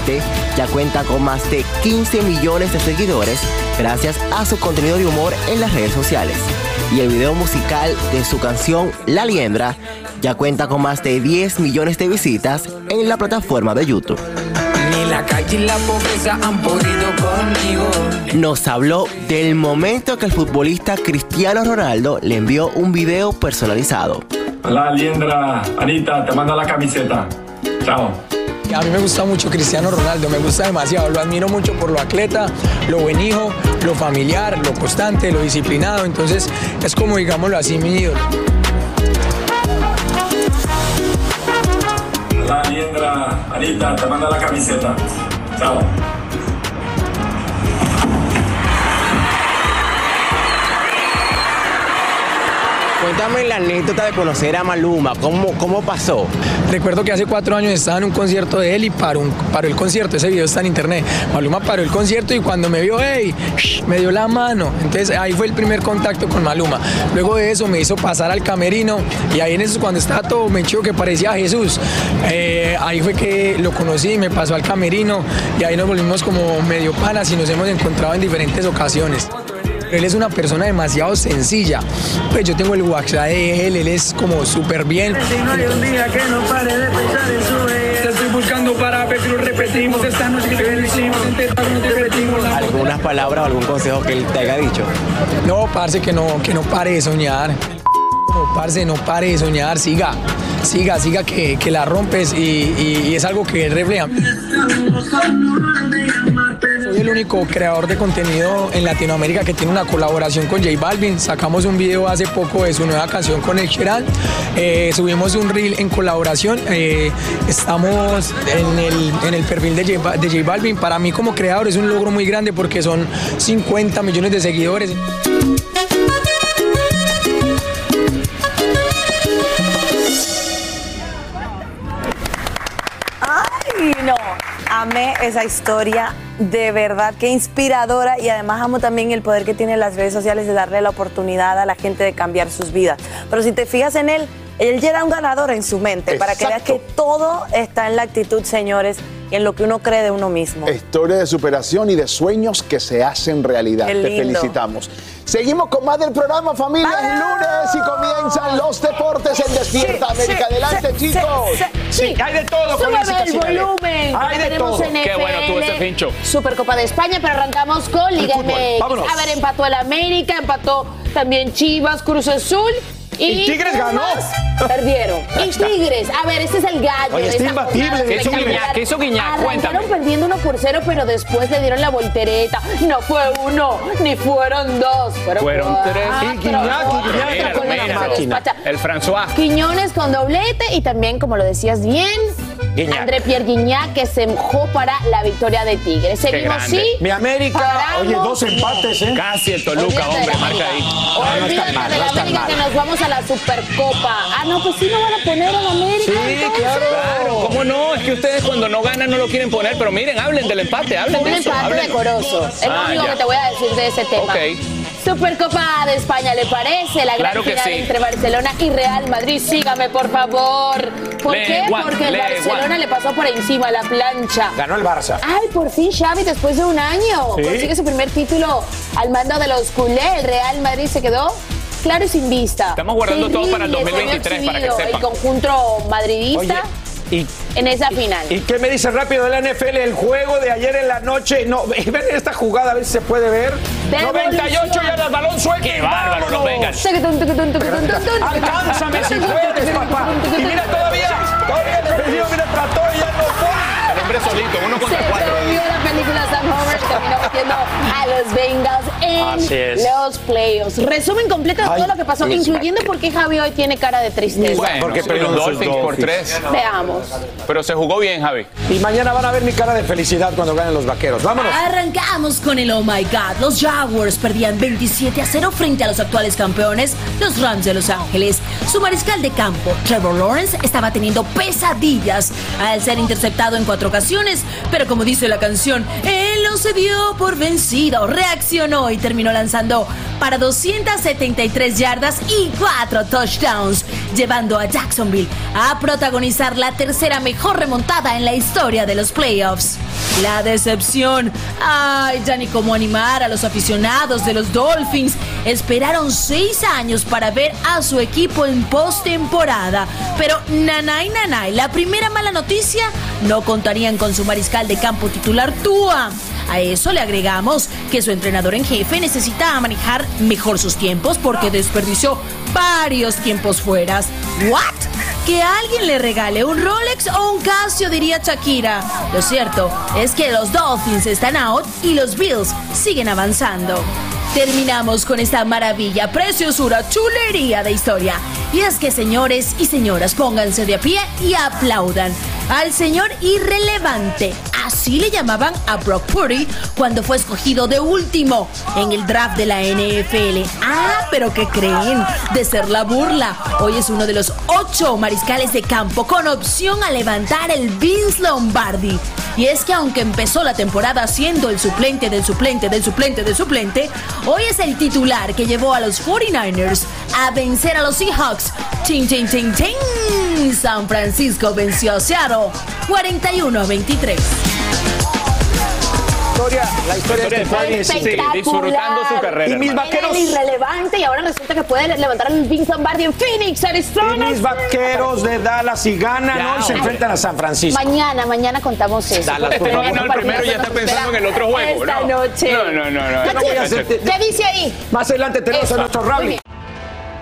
Actualmente ya cuenta con más de 15 millones de seguidores gracias a su contenido de humor en las redes sociales. Y el video musical de su canción La Liendra ya cuenta con más de 10 millones de visitas en la plataforma de YouTube. Ni la calle y la pobreza han podido conmigo. Nos habló del momento que el futbolista Cristiano Ronaldo le envió un video personalizado. Hola, Liendra. Anita, te mando la camiseta. Chao. A mí me gusta mucho Cristiano Ronaldo, me gusta demasiado, lo admiro mucho por lo atleta, lo buen hijo, lo familiar, lo constante, lo disciplinado, entonces es como digámoslo así mi ídolo. Anita, te mando la camiseta. Chao. Cuéntame la anécdota de conocer a Maluma. ¿Cómo, cómo pasó? Recuerdo que hace cuatro años estaba en un concierto de él y paró, un- paró el concierto. Ese video está en internet. Maluma paró el concierto y cuando me vio, hey, me dio la mano. Entonces ahí fue el primer contacto con Maluma. Luego de eso me hizo pasar al camerino y ahí en eso cuando estaba todo menchido que parecía Jesús. eh, ahí fue que lo conocí, me pasó al camerino y ahí nos volvimos como medio panas y nos hemos encontrado en diferentes ocasiones. Él es una persona demasiado sencilla. Pues yo tengo el WhatsApp de él, él es como súper bien. Si no hay un día que no pare de pensar en su vez. Te estoy buscando para ver lo repetimos. Esta noche que lo hicimos, intentamos, no te repetimos. La ¿Algunas palabras o algún consejo que él te haya dicho? No, parce, que no, que no pare de soñar. No, parce, no pare de soñar, siga, siga, siga que, que la rompes y, y- es algo que él refleja. Soy el único creador de contenido en Latinoamérica que tiene una colaboración con J Balvin. Sacamos un video hace poco de su nueva canción con el Sheeran. Eh, subimos un reel en colaboración. Eh, estamos en el, en el perfil de J Balvin. Para mí como creador es un logro muy grande porque son 50 millones de seguidores. Amé esa historia, de verdad, qué inspiradora y además amo también el poder que tienen las redes sociales de darle la oportunidad a la gente de cambiar sus vidas. Pero si te fijas en él, él ya era un ganador en su mente, para que veas que todo está en la actitud, señores, y en lo que uno cree de uno mismo. Historia de superación y de sueños que se hacen realidad. Te felicitamos. Seguimos con más del programa, familia. Es lunes y comienzan los deportes en Despierta Sí, América. sí, Adelante, sí, chicos. sí, sí. hay de todo Jessica el volumen. Hay de tenemos todo. NFL, Qué bueno estuvo ese pincho. Supercopa de España, pero arrancamos con Liga MX. vámonos. A ver, empató el América, empató también Chivas, Cruz Azul. Y, Y Tigres ganó. Perdieron. Y Tigres, a ver, este es el gallo. Oye, de está imbatible. ¿Qué hizo. Guiñac? ¿Qué hizo Guiñac? Cuéntame. perdiendo 1 por 0, pero después le dieron la voltereta. No fue uno, ni fueron dos. Fueron, Fueron tres. Y Guiñac, y Guiñac Cuatro con la goles. máquina. Despacha. El François. Quiñones con doblete y también, como lo decías bien, Guiñac. André Pierre Guignac que se mojó para la victoria de Tigres. Seguimos, sí. Mi América, Paramos. oye, dos empates, ¿eh? Casi el Toluca, Olvídate hombre, marca ahí. No, está mal, de no la América que mal. nos vamos a la Supercopa. Ah, no, pues sí lo van a poner a la América. Sí, entonces. claro. Claro, ¿cómo no? Es que ustedes cuando no ganan no lo quieren poner, pero miren, hablen del empate, hablen Un de eso. empate hablen. decoroso. Es lo Ah, único ya. que te voy a decir de ese tema. Ok. Supercopa de España, ¿le parece? La gran Claro que final sí. entre Barcelona y Real Madrid. Sígame, por favor. ¿Por Le qué? Porque el Barcelona le pasó por encima la plancha. Ganó el Barça. Ay, por fin Xavi, después de un año, Sí. consigue su primer título al mando de los culés. El Real Madrid se quedó claro y sin vista. Estamos guardando todo para el Terrible, se vio 2023, para que exhibido sepan. El conjunto madridista ¿Y, en esa final. ¿Y qué me dice rápido de la NFL? El juego de ayer en la noche. No, ven esta jugada, a ver si se puede ver. 98 yardas, balón suelto. ¡Qué bárbaro, no vengan! Alcánzame si puedes, papá. Y mira todavía, todavía el mira, trató y ya no fue. Hombre solito, uno Se contra cuatro. perdió la película Sam Homer, terminó metiendo a los Bengals en los playoffs. Resumen completo de todo lo que pasó, incluyendo por qué Javi hoy tiene cara de tristeza. Bueno, porque perdieron los Dolphins por tres. Veamos. Pero se jugó bien, Javi. Y mañana van a ver mi cara de felicidad cuando ganen los vaqueros. Vámonos. Arrancamos con el Oh My God. Los Jaguars perdían 27 a 0 frente a los actuales campeones, los Rams de Los Ángeles. Su mariscal de campo, Trevor Lawrence, estaba teniendo pesadillas al ser interceptado en cuatro ocasiones, pero como dice la canción, no se dio por vencido, reaccionó y terminó lanzando para 273 yardas y cuatro touchdowns, llevando a Jacksonville a protagonizar la tercera mejor remontada en la historia de los playoffs. La decepción. Ay, ya ni cómo animar a los aficionados de los Dolphins. Esperaron seis años para ver a su equipo en postemporada. Pero nanay, nanay, la primera mala noticia, no contarían con su mariscal de campo titular Tua. A eso le agregamos que su entrenador en jefe necesita manejar mejor sus tiempos porque desperdició varios tiempos fueras. ¿What? Que alguien le regale un Rolex o un Casio, diría Shakira. Lo cierto es que los Dolphins están out y los Bills siguen avanzando. Terminamos con esta maravilla, preciosura, chulería de historia. Y es que señores y señoras, pónganse de a pie y aplaudan al señor irrelevante, Así le llamaban a Brock Purdy cuando fue escogido de último en el draft de la NFL. Ah, pero ¿qué creen? De ser la burla. Hoy es uno de los ocho mariscales de campo con opción a levantar el Vince Lombardi. Y es que aunque empezó la temporada siendo el suplente del suplente del suplente del suplente, hoy es el titular que llevó a los 49ers a vencer a los Seahawks. Ting, ting, ting, ting. San Francisco venció a Seattle 41 a 23 la historia de Stephanie sí, disfrutando su carrera. Y mis vaqueros. irrelevante y ahora resulta que puede levantar el Vince Lombardi en Phoenix, Arizona. Y mis vaqueros de Dallas y ganan hoy se enfrentan a San Francisco. Mañana, mañana contamos eso. Dallas este no ganó el primero y ya está pensando en el otro juego. Esta no. noche. No, no, no. no. ¿Qué dice ahí? Más adelante tenemos a nuestro rally.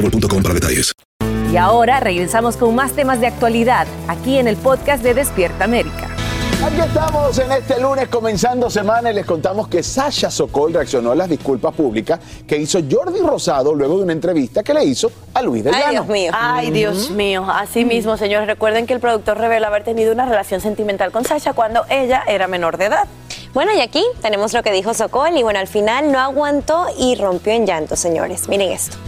boostmobile.com para detalles. Y ahora regresamos con más temas de actualidad aquí en el podcast de Despierta América. Aquí estamos en este lunes comenzando semana y les contamos que Sasha Sokol reaccionó a las disculpas públicas que hizo Jordi Rosado luego de una entrevista que le hizo a Luis del Ay. Dios mío. Ay, Dios mío. Así mismo, señores, recuerden que el productor revela haber tenido una relación sentimental con Sasha cuando ella era menor de edad. Bueno, y aquí tenemos lo que dijo Sokol y bueno, al final no aguantó y rompió en llanto, señores. Miren esto.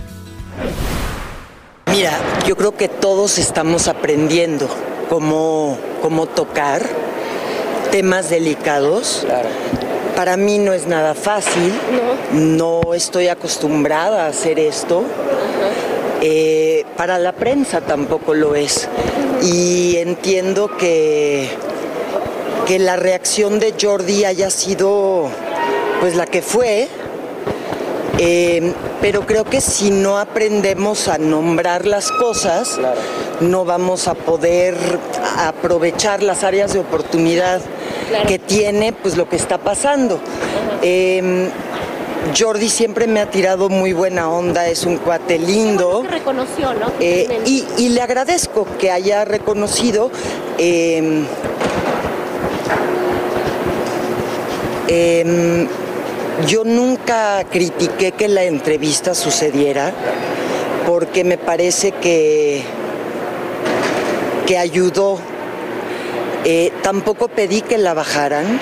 Mira, yo creo que todos estamos aprendiendo cómo, cómo tocar temas delicados. Para mí no es nada fácil, no, estoy acostumbrada a hacer esto. Eh, para la prensa tampoco lo es. Y entiendo que, que la reacción de Jordi haya sido pues la que fue. Eh, pero creo que si no aprendemos a nombrar las cosas, no vamos a poder aprovechar las áreas de oportunidad que tiene pues lo que está pasando. Eh, Jordi siempre me ha tirado muy buena onda, es un cuate lindo. reconoció, ¿no? Eh, y, y le agradezco que haya reconocido. eh, em, yo nunca critiqué que la entrevista sucediera porque me parece que, que ayudó. Eh, tampoco pedí que la bajaran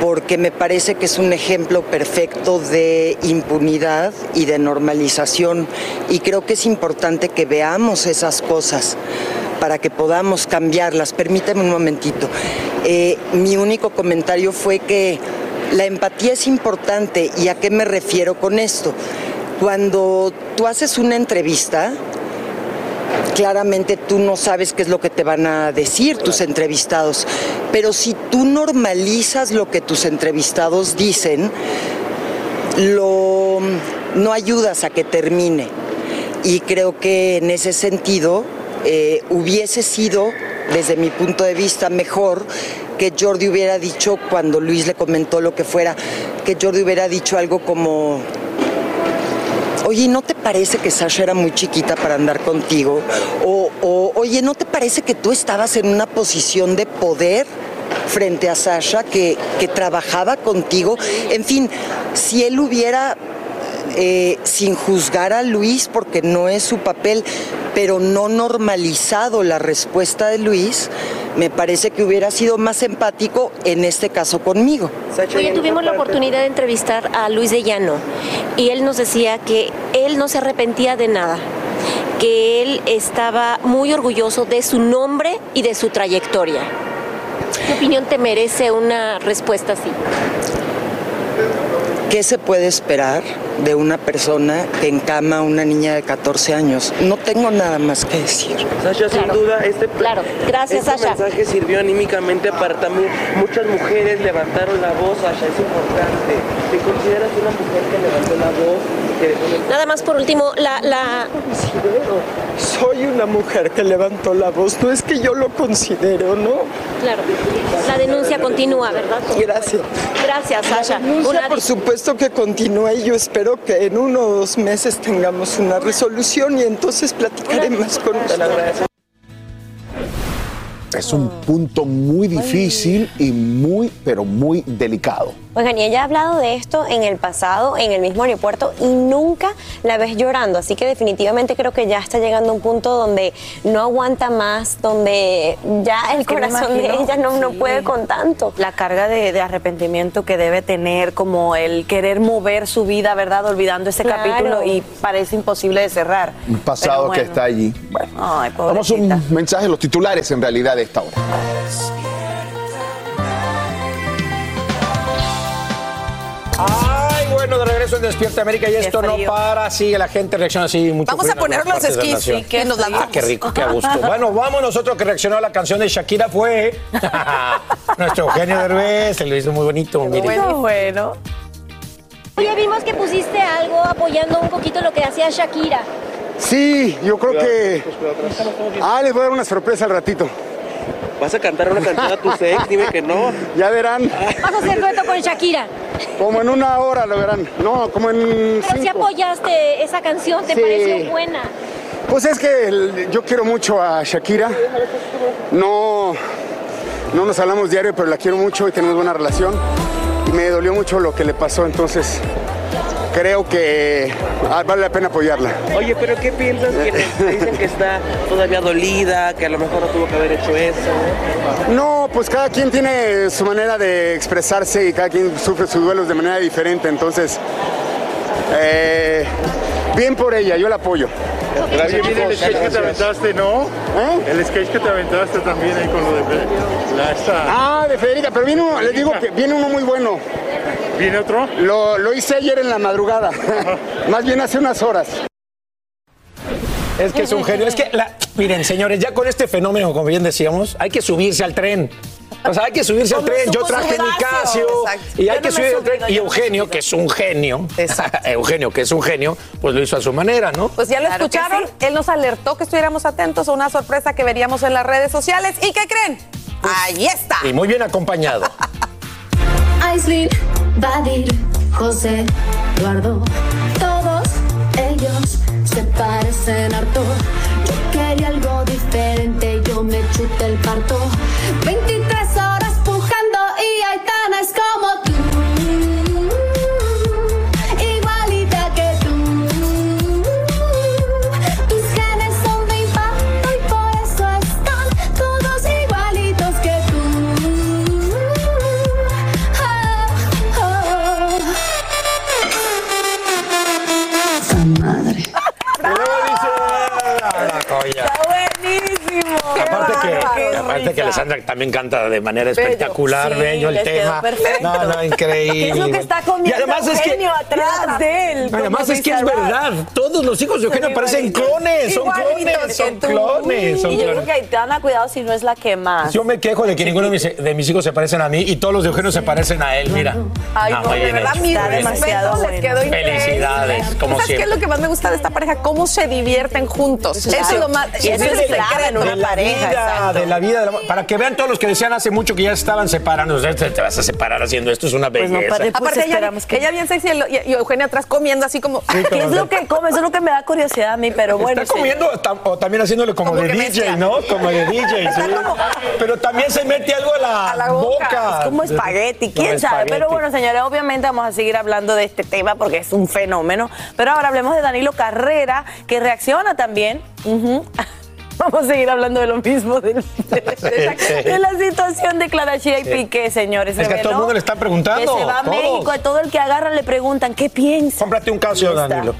porque me parece que es un ejemplo perfecto de impunidad y de normalización y creo que es importante que veamos esas cosas para que podamos cambiarlas. Permíteme un momentito. Eh, mi único comentario fue que la empatía es importante y a qué me refiero con esto. Cuando tú haces una entrevista, claramente tú no sabes qué es lo que te van a decir tus entrevistados, pero si tú normalizas lo que tus entrevistados dicen, lo, no ayudas a que termine. Y creo que en ese sentido eh, hubiese sido, desde mi punto de vista, mejor que Jordi hubiera dicho, cuando Luis le comentó lo que fuera, que Jordi hubiera dicho algo como, oye, ¿no te parece que Sasha era muy chiquita para andar contigo? O, oye, ¿no te parece que tú estabas en una posición de poder frente a Sasha, que, que trabajaba contigo. En fin, si él hubiera eh, sin juzgar a Luis porque no es su papel, pero no normalizado la respuesta de Luis, me parece que hubiera sido más empático en este caso conmigo. Oye, tuvimos la oportunidad de entrevistar a Luis de Llano y él nos decía que él no se arrepentía de nada, que él estaba muy orgulloso de su nombre y de su trayectoria. ¿Qué opinión te merece una respuesta así? ¿Qué se puede esperar de una persona que encama a una niña de 14 años? No tengo nada más que decir. Sasha, sin duda, este, claro. Gracias, este Sasha. mensaje sirvió anímicamente para también muchas mujeres levantaron la voz, Sasha, es importante. ¿Te consideras una mujer que levantó la voz? Que... Nada más por último, la, la... Soy una mujer que levantó la voz, no es que yo lo considero, ¿no? Claro, la denuncia continúa, ¿verdad? Gracias. Gracias, Sasha. Una por supuesto que continúa y yo espero que en uno o dos meses tengamos una resolución y entonces platicaré más con usted. Es un punto muy difícil y muy, pero muy delicado. Oigan, y ella ha hablado de esto en el pasado, en el mismo aeropuerto, y nunca la ves llorando. Así que definitivamente creo que ya está llegando a un punto donde no aguanta más, donde ya el corazón de ella no, no puede con tanto. La carga de, de arrepentimiento que debe tener, como el querer mover su vida, ¿verdad? Olvidando ese Claro. capítulo y parece imposible de cerrar. Un pasado que está allí. Bueno, Ay, vamos a un mensaje, los titulares en realidad de esta hora. Ay, bueno, de regreso en Despierta América y esto no para, sigue la gente reacciona así mucho Vamos a poner los esquís, sí, que nos Ah, lanzamos. qué rico, qué a gusto. Bueno, vamos nosotros que reaccionó a la canción de Shakira fue nuestro Eugenio Derbez, se lo hizo muy bonito, mire. bueno. Oye, vimos que pusiste algo apoyando un poquito lo que hacía Shakira. Sí, yo creo que. Ah, les voy a dar una sorpresa al ratito. ¿Vas a cantar una canción a tus ex? Dime que no. Ya verán. Vas a hacer dueto con Shakira. Como en una hora lo verán. No, como en Pero si apoyaste esa canción, te Sí. pareció buena. Pues es que yo quiero mucho a Shakira. No, no nos hablamos diario, pero la quiero mucho y tenemos buena relación. Y me dolió mucho lo que le pasó, entonces creo que ah, vale la pena apoyarla. Oye, pero ¿qué piensas? Que dicen que está todavía dolida, que a lo mejor no tuvo que haber hecho eso. No, pues cada quien tiene su manera de expresarse y cada quien sufre sus duelos de manera diferente, entonces eh, bien por ella, yo la apoyo. Gracias, el sketch que te aventaste, ¿no? El sketch que te aventaste también ahí con lo de Fe- la esta. Ah, de Federica, pero viene uno, les digo que viene uno muy bueno. ¿Viene otro? Lo, lo hice ayer en la madrugada, más bien hace unas horas. Es que es un genio. Es que, la- miren, señores, ya con este fenómeno, como bien decíamos, hay que subirse al tren. O sea, hay que subirse al tren. Yo traje mi. Casio Exacto. y hay no que subir al tren. Y Eugenio, que es un genio, Eugenio, que es un genio, pues lo hizo a su manera, ¿no? Pues ya lo Claro escucharon, él nos alertó que estuviéramos atentos a una sorpresa que veríamos en las redes sociales. ¿Y qué creen? Ahí está. Y muy bien acompañado. Aislinn, Badir, José, Eduardo, todos ellos se parecen harto. Yo quería algo diferente, yo me chuté el parto. 23 que. Alessandra también canta de manera Bello. espectacular, Sí, bello el tema. perfecto. No, no, increíble. ¿Qué es lo que está comiendo Y además es que Eugenio atrás de él? Además es que es verdad. Todos los hijos de Eugenio parecen clones, son clones, son clones, son Y yo creo clones. que Aitana, cuidado si no es la que más. Yo me quejo de que ninguno de mis, de mis hijos se parecen a mí y todos los de Eugenio se parecen a él, mira. Ay, no, de verdad, quedó increíble. Felicidades, como ¿Sabes qué siempre. es lo que más me gusta de esta pareja? Cómo se divierten juntos. Eso es lo más. Y eso es el clave secreto. en una de la pareja, de la vida. de la- para que vean todos los que decían hace mucho que ya estaban separando. Te, te vas a separar haciendo esto, es una Pues belleza. Aparte, ella, ella bien sexy y, y Eugenia atrás comiendo así como... ¿Qué como es lo que come? Eso es lo que me da curiosidad a mí, pero bueno. Está sí. comiendo tam- o también haciéndole como, Como de DJ, mezcla. ¿no? Como de DJ, sí. Pero también se mete algo a la, a la boca. Es como espagueti, quién sabe. espagueti. Pero bueno, señores, obviamente vamos a seguir hablando de este tema porque es un fenómeno. Pero ahora hablemos de Danilo Carrera, que reacciona también. Ujú. Vamos a seguir hablando de lo mismo, de, de- de- de la situación de Clara Chía y Sí. Piqué, señores. Es que a todo el mundo le están preguntando, Que se va a todos. México, a todo el que agarra le preguntan, ¿qué piensa? Cómprate un calcio, está. Danilo.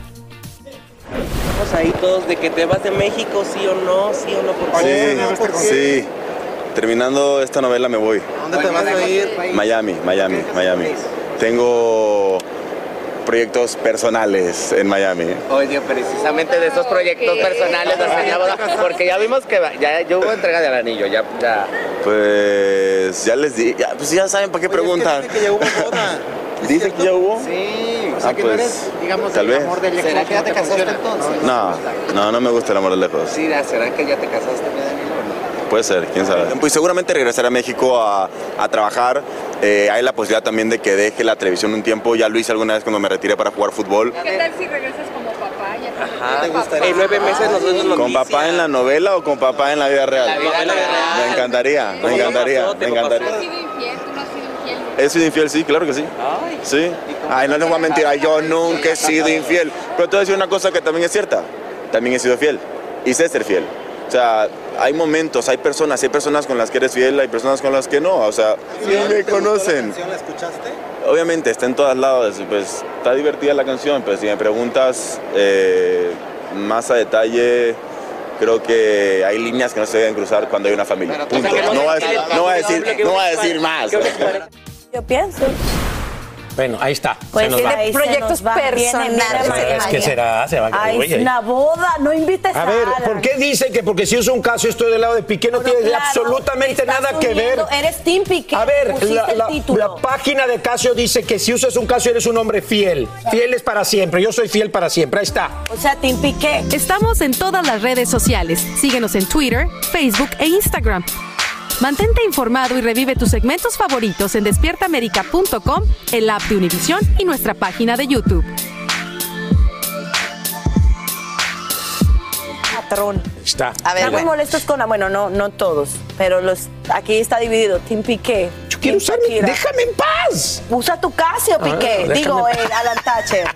Estamos ahí todos de que te vas de México, sí o no, sí o no, por favor. Sí, sí. Terminando esta novela me voy. ¿Dónde te vas a ir? Miami, Miami, Miami. Tengo proyectos personales en Miami. Oye, precisamente de esos proyectos personales de Seña Boda, porque ya vimos que ya, ya hubo entrega del anillo, ya, ya. Pues ya les di, ya, pues ya saben para qué preguntan. que ya hubo boda. ¿Dice que ya hubo? Sí, o sea Ah, que no pues, eres, digamos, tal el vez. amor de lejos. ¿Será que ya te casaste entonces? No, no, no me gusta el amor de lejos. Sí, ¿será que ya te casaste, mi Danilo, o no? Puede ser, quién sabe. Pues seguramente regresaré a México a, a trabajar. Eh, hay la posibilidad también de que deje la televisión un tiempo. Ya lo hice alguna vez cuando me retiré para jugar fútbol. ¿Qué tal si regresas como papá? Ya Ajá, ¿te gustaría? En nueve meses nos vemos ¿Con papá en la novela o con papá en la vida real? Me encantaría, me encantaría, me encantaría. ¿Has sido infiel? ¿Tú no has sido infiel? ¿He sido infiel? Sí, claro que sí. Sí. Ay, no les voy a mentir, ay, yo nunca he sido infiel. Pero te voy a decir una cosa que también es cierta. También he sido fiel. Y sé ser fiel. O sea, hay momentos, hay personas, hay personas con las que eres fiel, hay personas con las que no. O sea, sí me conocen. ¿La escuchaste? Obviamente está en todos lados, pues está divertida la canción, pero si me preguntas eh, más a detalle, creo que hay líneas que no se deben cruzar cuando hay una familia. Punto. No voy a decir, no voy a decir, no voy a decir más. Yo pienso. Bueno, ahí está. Pues se nos va. tiene proyectos personales. ¿Qué será? Se va a es una boda, no invites a A ver, Alan. ¿por qué dice que porque si es un caso estoy del lado de Piqué no tiene Claro, absolutamente nada que ver? Eres Team Piqué. A ver, la, la- página de Casio dice que si usas un Casio eres un hombre fiel. Fiel es para siempre. Yo soy fiel para siempre. Ahí está. O sea, Team Piqué. Estamos en todas las redes sociales. Síguenos en Twitter, Facebook e Instagram. Mantente informado y revive tus segmentos favoritos en despiertaamerica.com, el app de Univision y nuestra página de YouTube. Patrón. Está. A ver, estamos molestos con. Bueno, no, no todos, pero los aquí está dividido. Team Piqué. Quiero usar mi- déjame en paz. Usa tu Casio, Piqué. Digo, el Alan Thatcher.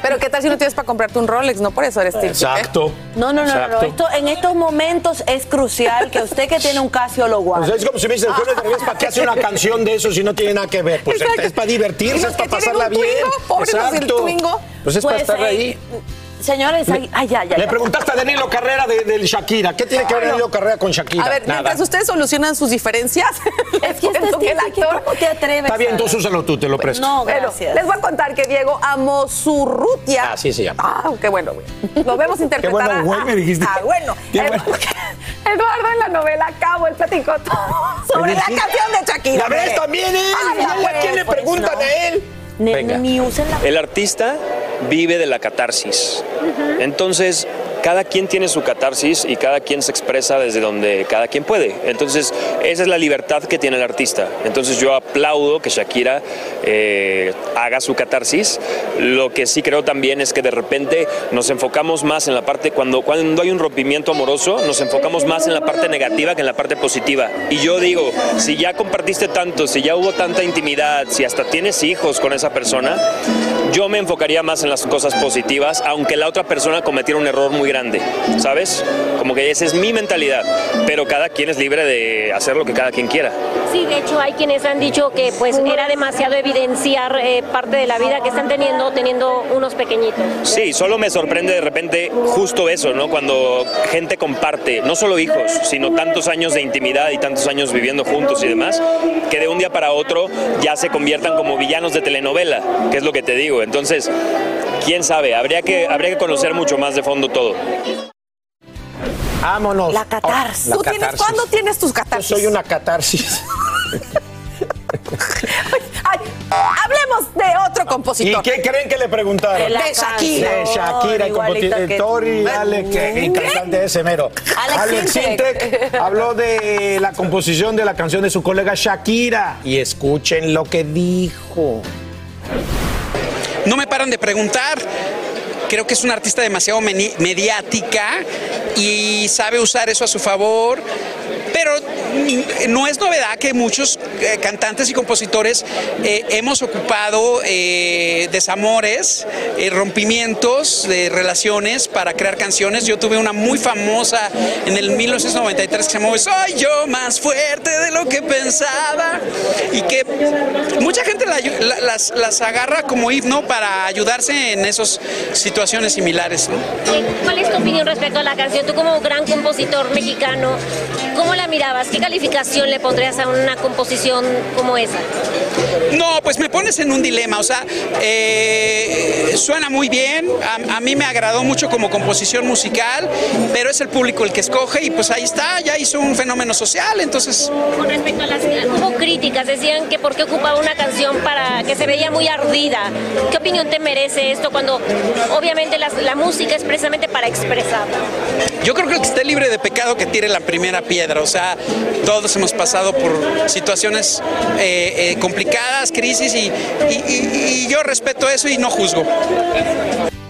Pero ¿qué tal si no tienes para comprarte un Rolex? No por eso eres Piqué. Exacto. No, no, no, no. Esto, en estos momentos es crucial que usted que tiene un Casio lo O guarde. sea, es como si me dices, ¿para qué hace una canción de eso si no tiene nada que ver? Pues Exacto. es para divertirse, es para pasarla un bien. Twingo, Exacto. Twingo. Pues es para Pues, estar eh, ahí. Señores, ay, ay, ay, ay. Le preguntaste a Danilo Carrera de- del Shakira. ¿Qué tiene que ver Danilo Carrera con Shakira? A ver, Nada. mientras ustedes solucionan sus diferencias, es que este es Team Piqué, ¿Cómo te atreves? Está bien, entonces úsalo tú, te lo presto. No, Bueno, gracias. les voy a contar que Diego Amosurrutia. Así se llama. Ah, qué bueno, güey. Lo vemos interpretar. bueno, a- güey, me dijiste. Ah, bueno. Qué Ed- bueno. Eduardo en la novela Cabo, él platicó todo sobre la canción de Shakira. ¿Ya ves? También él. Ay, ¿Y a quién le pues, preguntan no. a él? Ni, Venga. ni usen la. El artista vive de la catarsis. Entonces, cada quien tiene su catarsis y cada quien se expresa desde donde cada quien puede. Entonces, esa es la libertad que tiene el artista. Entonces, yo aplaudo que Shakira eh, haga su catarsis. Lo que sí creo también es que de repente nos enfocamos más en la parte, cuando, cuando hay un rompimiento amoroso, nos enfocamos más en la parte negativa que en la parte positiva. Y yo digo, si ya compartiste tanto, si ya hubo tanta intimidad, si hasta tienes hijos con esa persona, yo me enfocaría más en las cosas positivas, aunque la otra persona cometiera un error muy grande, ¿sabes? Como que esa es mi mentalidad, pero cada quien es libre de hacer lo que cada quien quiera. Sí, de hecho hay quienes han dicho que pues era demasiado evidenciar eh, parte de la vida que están teniendo teniendo unos pequeñitos. Sí, solo me sorprende de repente justo eso, ¿no? Cuando gente comparte, no solo hijos, sino tantos años de intimidad y tantos años viviendo juntos y demás, que de un día para otro ya se conviertan como villanos de telenovela, que es lo que te digo. Entonces, quién sabe, habría que, habría que conocer mucho más de fondo todo. Vámonos. La catarsis. La ¿Tú tienes, catarsis. ¿Cuándo tienes tus catarsis? Yo soy una catarsis. Ay, hablemos de otro compositor. ¿Y qué creen que le preguntaron? De la De Shakira. De Shakira, el compositor que- Tori Alex, el cantante de ese mero. Alex Sintek habló de la composición de la canción de su colega Shakira. Y escuchen lo que dijo. No me paran de preguntar. Creo que es una artista demasiado mediática y sabe usar eso a su favor. Pero no es novedad que muchos eh, cantantes y compositores eh, hemos ocupado eh, desamores, rompimientos de relaciones para crear canciones. Yo tuve una muy famosa en el 1993 que se llamó Soy yo más fuerte de lo que pensaba y que mucha gente las, las agarra como himno para ayudarse en esas situaciones similares. ¿Cuál es tu opinión respecto a la canción? Tú como gran compositor mexicano, ¿cómo la mirabas? ¿Qué calificación le pondrías a una composición como esa? No, pues me pones en un dilema, o sea, eh, suena muy bien, a, a mí me agradó mucho como composición musical, pero es el público el que escoge y pues ahí está, ya hizo un fenómeno social, entonces... Con respecto a las hubo críticas, decían que por qué ocupaba una canción para que se veía muy ardida. ¿Qué opinión te merece esto cuando obviamente las- la música es precisamente para expresar? Yo creo que el que esté libre de pecado que tire la primera piedra, o sea, todos hemos pasado por situaciones eh, eh, complicadas, crisis y, y- y- y yo respeto eso y no juzgo.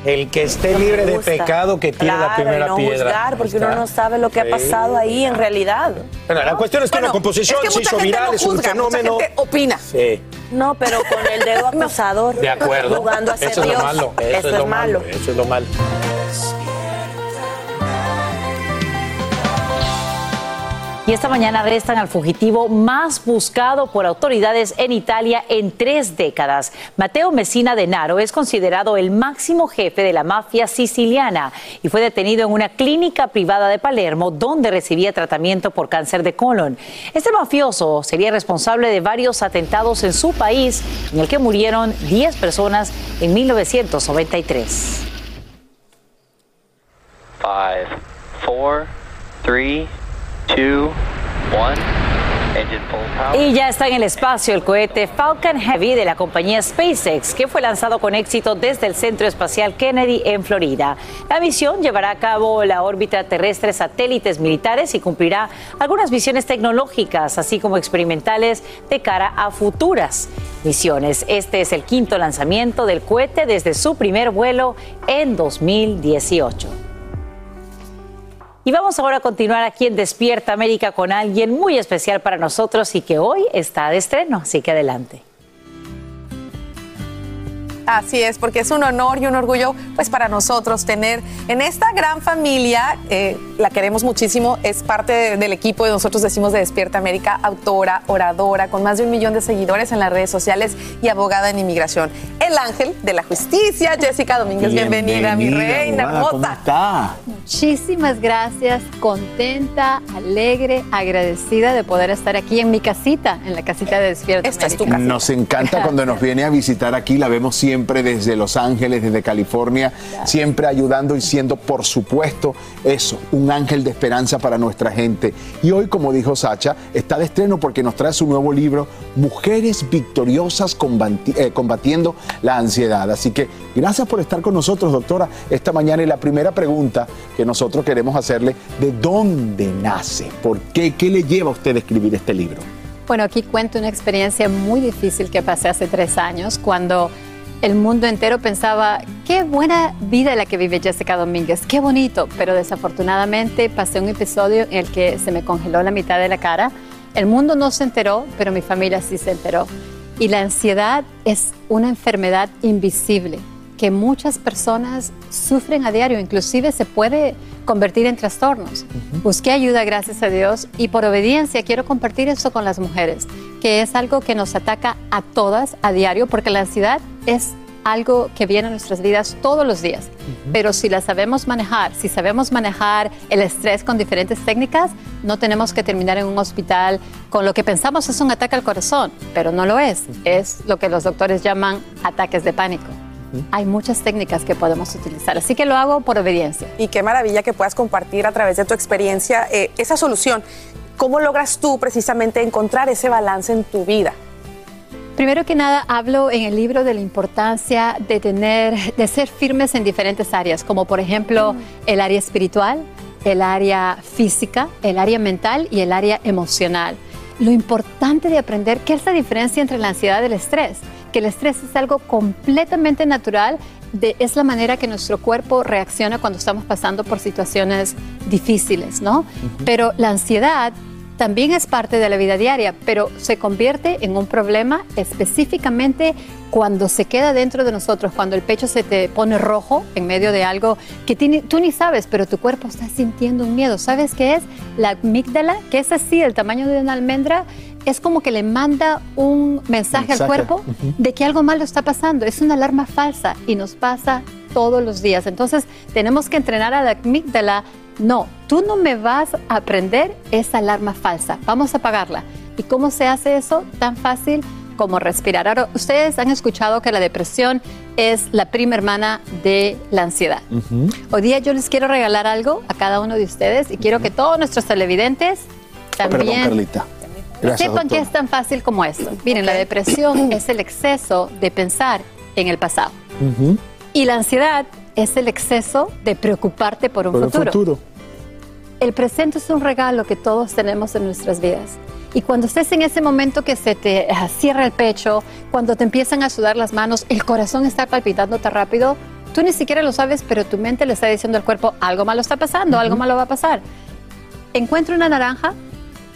El que esté libre de pecado que tire la Claro, primera y no piedra. juzgar, porque uno no sabe lo que ha Sí. pasado ahí en realidad. Bueno, la cuestión es que Bueno, la composición es que se hizo viral, no es un juzga, mucha fenómeno. gente opina. Sí. No, pero con el dedo acusador. De acuerdo. Jugando a ser eso es lo malo. Eso, es lo malo. Eso es lo malo. Y esta mañana arrestan al fugitivo más buscado por autoridades en Italia en tres décadas. Mateo Messina Denaro es considerado el máximo jefe de la mafia siciliana y fue detenido en una clínica privada de Palermo donde recibía tratamiento por cáncer de colon. Este mafioso sería responsable de varios atentados en su país en el que murieron 10 personas en 1993. Five, four, three, two, one. Y ya está en el espacio el cohete Falcon Heavy de la compañía SpaceX, que fue lanzado con éxito desde el Centro Espacial Kennedy en Florida. La misión llevará a cabo la órbita terrestre satélites militares y cumplirá algunas misiones tecnológicas, así como experimentales de cara a futuras misiones. Este es el quinto lanzamiento del cohete desde su primer vuelo en 2018. Y vamos ahora a continuar aquí en Despierta América con alguien muy especial para nosotros y que hoy está de estreno, así que adelante. Así es, porque es un honor y un orgullo pues para nosotros tener en esta gran familia, eh, la queremos muchísimo, es parte de- del equipo de nosotros decimos de Despierta América, autora, oradora, con más de un millón de seguidores en las redes sociales y abogada en inmigración. El ángel de la justicia, Jessica Domínguez, bienvenida, mi reina abogada, ¿Cómo hermosa. está? Muchísimas gracias, contenta, alegre, agradecida de poder estar aquí en mi casita, en la casita de Despierta. Esta es tu Nos encanta cuando nos viene a visitar aquí, la vemos siempre desde Los Ángeles, desde California, siempre ayudando y siendo, por supuesto, eso, un ángel de esperanza para nuestra gente. Y hoy, como dijo Sacha, está de estreno porque nos trae su nuevo libro, Mujeres Victoriosas Combati- eh, Combatiendo la Ansiedad. Así que gracias por estar con nosotros, doctora, esta mañana. Y la primera pregunta que nosotros queremos hacerle, ¿de dónde nace? ¿Por qué? ¿Qué le lleva a usted a escribir este libro? Bueno, aquí cuento una experiencia muy difícil que pasé hace tres años cuando el mundo entero pensaba, qué buena vida la que vive Jessica Domínguez, qué bonito, pero desafortunadamente pasé un episodio en el que se me congeló la mitad de la cara. El mundo no se enteró, pero mi familia sí se enteró. Y la ansiedad es una enfermedad invisible que muchas personas sufren a diario, inclusive se puede convertir en trastornos. Busqué ayuda, gracias a Dios, y por obediencia quiero compartir esto con las mujeres, que es algo que nos ataca a todas a diario, porque la ansiedad es algo que viene a nuestras vidas todos los días. Pero si la sabemos manejar, si sabemos manejar el estrés con diferentes técnicas, no tenemos que terminar en un hospital con lo que pensamos es un ataque al corazón, pero no lo es. Es lo que los doctores llaman ataques de pánico. Hay muchas técnicas que podemos utilizar, así que lo hago por obediencia. Y qué maravilla que puedas compartir a través de tu experiencia eh, esa solución. ¿Cómo logras tú precisamente encontrar ese balance en tu vida? Primero que nada, hablo en el libro de la importancia de tener, de ser firmes en diferentes áreas, como por ejemplo el área espiritual, el área física, el área mental y el área emocional. Lo importante de aprender qué es la diferencia entre la ansiedad y el estrés, que el estrés es algo completamente natural, de- es la manera que nuestro cuerpo reacciona cuando estamos pasando por situaciones difíciles, ¿no? Pero la ansiedad también es parte de la vida diaria, pero se convierte en un problema específicamente cuando se queda dentro de nosotros, cuando el pecho se te pone rojo en medio de algo que tiene- tú ni sabes, pero tu cuerpo está sintiendo un miedo. ¿Sabes qué es? La amígdala, que es así, el tamaño de una almendra, es como que le manda un mensaje, al cuerpo de que algo malo está pasando. Es una alarma falsa y nos pasa todos los días. Entonces tenemos que entrenar a la amígdala. No, tú no me vas a aprender esa alarma falsa. Vamos a apagarla. ¿Y cómo se hace eso? Tan fácil como respirar. Ahora, ustedes han escuchado que la depresión es la prima hermana de la ansiedad. Hoy día yo les quiero regalar algo a cada uno de ustedes y quiero que todos nuestros televidentes Perdón, también Carlita. Gracias, sepan que doctora. es tan fácil como esto. Miren, la depresión es el exceso de pensar en el pasado. Ujú. Y la ansiedad es el exceso de preocuparte por un Por el futuro. El presente es un regalo que todos tenemos en nuestras vidas. Y cuando estés en ese momento que se te ah, cierra el pecho, cuando te empiezan a sudar las manos, el corazón está palpitando tan rápido, tú ni siquiera lo sabes, pero tu mente le está diciendo al cuerpo, algo malo está pasando, algo malo va a pasar. Encuentra una naranja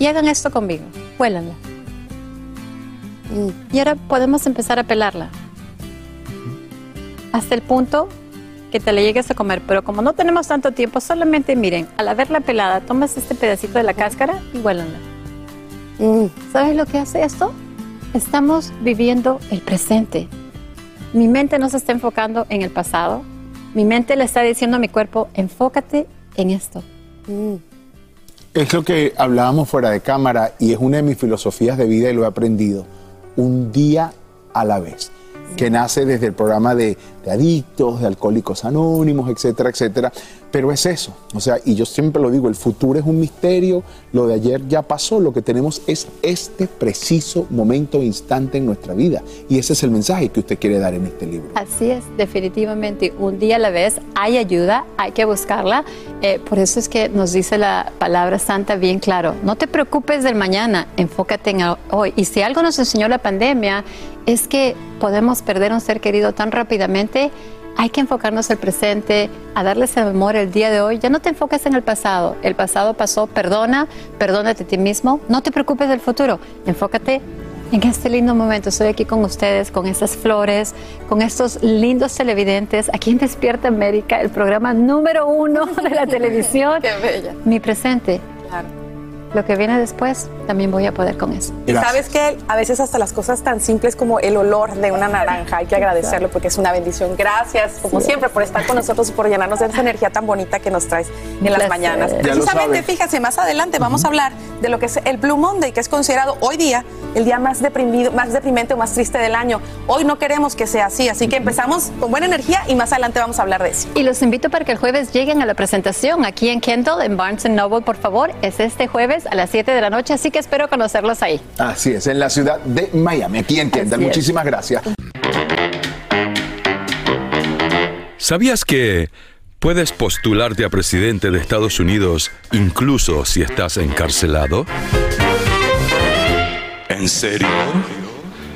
y hagan esto conmigo. Huélanla. Y ahora podemos empezar a pelarla. Hasta el punto que te la llegues a comer. Pero como no tenemos tanto tiempo, solamente miren, al haberla pelada, tomas este pedacito de la cáscara y huélanla. ¿Sabes lo que hace esto? Estamos viviendo el presente. Mi mente no se está enfocando en el pasado. Mi mente le está diciendo a mi cuerpo, enfócate en esto. Es lo que hablábamos fuera de cámara y es una de mis filosofías de vida y lo he aprendido. Un día a la vez. Que nace desde el programa de, adictos, de alcohólicos anónimos, etcétera, etcétera. Pero es eso. O sea, y yo siempre lo digo, el futuro es un misterio. Lo de ayer ya pasó. Lo que tenemos es este preciso momento, instante en nuestra vida. Y ese es el mensaje que usted quiere dar en este libro. Así es, definitivamente, un día a la vez hay ayuda, hay que buscarla. Eh, por eso es que nos dice la palabra santa bien claro, no te preocupes del mañana, enfócate en hoy. Y si algo nos enseñó la pandemia es que podemos perder un ser querido tan rápidamente, hay que enfocarnos el presente, a darles el amor el día de hoy. Ya no te enfoques en el pasado, el pasado pasó, perdona, perdónate a ti mismo, no te preocupes del futuro, enfócate en este lindo momento estoy aquí con ustedes, con estas flores, con estos lindos televidentes, aquí en Despierta América, el programa número uno de la televisión. Qué bella. Mi presente. Lo que viene después, también voy a poder con eso. Y sabes que a veces hasta las cosas tan simples como el olor de una naranja hay que agradecerlo porque es una bendición. Gracias, como Sí. siempre, por estar con nosotros y por llenarnos de esa energía tan bonita que nos traes en las mañanas. Ya Precisamente, fíjense, más adelante vamos a hablar de lo que es el Blue Monday, que es considerado hoy día el día más deprimido, más deprimente o más triste del año. Hoy no queremos que sea así, así que empezamos con buena energía y más adelante vamos a hablar de eso. Y los invito para que el jueves lleguen a la presentación aquí en Kendall, en Barnes Noble, por favor. Es este jueves a las 7 de la noche, así que espero conocerlos ahí. Así es, en la ciudad de Miami, aquí en Kendall. Muchísimas gracias. ¿Sabías que puedes postularte a presidente de Estados Unidos incluso si estás encarcelado? ¿En serio?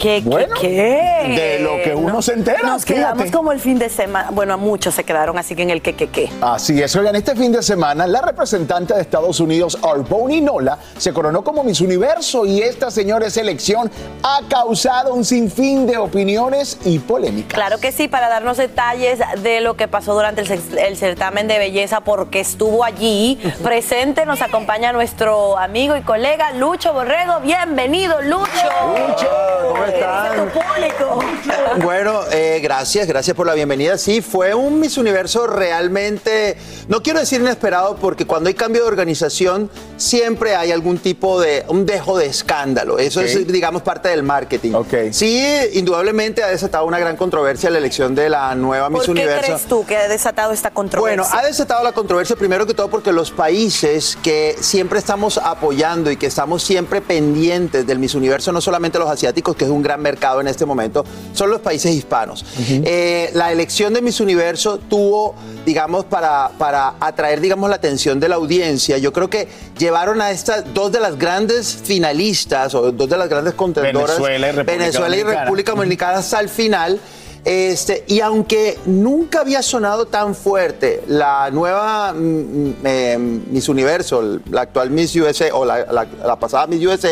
¿Qué, qué, qué? de lo que uno se entera, Nos fíjate. quedamos como el fin de semana. Bueno, a muchos se quedaron, así que en el que, que, que. Así es, oigan, este fin de semana la representante de Estados Unidos, Arboni Nola, se coronó como Miss Universo y esta señora selección ha causado un sinfín de opiniones y polémicas. Claro que sí, para darnos detalles de lo que pasó durante el, cer- el certamen de belleza, porque estuvo allí presente, nos acompaña nuestro amigo y colega Lucho Borrego. Bienvenido, Lucho. Lucho, ¿cómo están? Bueno, eh, gracias, gracias por la bienvenida. Sí, fue un Miss Universo realmente, no quiero decir inesperado, porque cuando hay cambio de organización siempre hay algún tipo de, un dejo de escándalo. Eso es, digamos, parte del marketing. Sí, indudablemente ha desatado una gran controversia la elección de la nueva Miss ¿Por qué Universo. crees tú que ha desatado esta controversia? Bueno, ha desatado la controversia primero que todo porque los países que siempre estamos apoyando y que estamos siempre pendientes del Miss Universo, no solamente los asiáticos, que es un gran mercado en este momento son los países hispanos. Eh, la elección de Miss Universo tuvo, digamos, para, para atraer, digamos, la atención de la audiencia. Yo creo que llevaron a estas dos de las grandes finalistas o dos de las grandes contendoras, Venezuela y República Venezuela y Dominicana. República Dominicana hasta el final. Este, y aunque nunca había sonado tan fuerte la nueva mm, eh, Miss Universo, la actual Miss USA o la, la- la pasada Miss USA,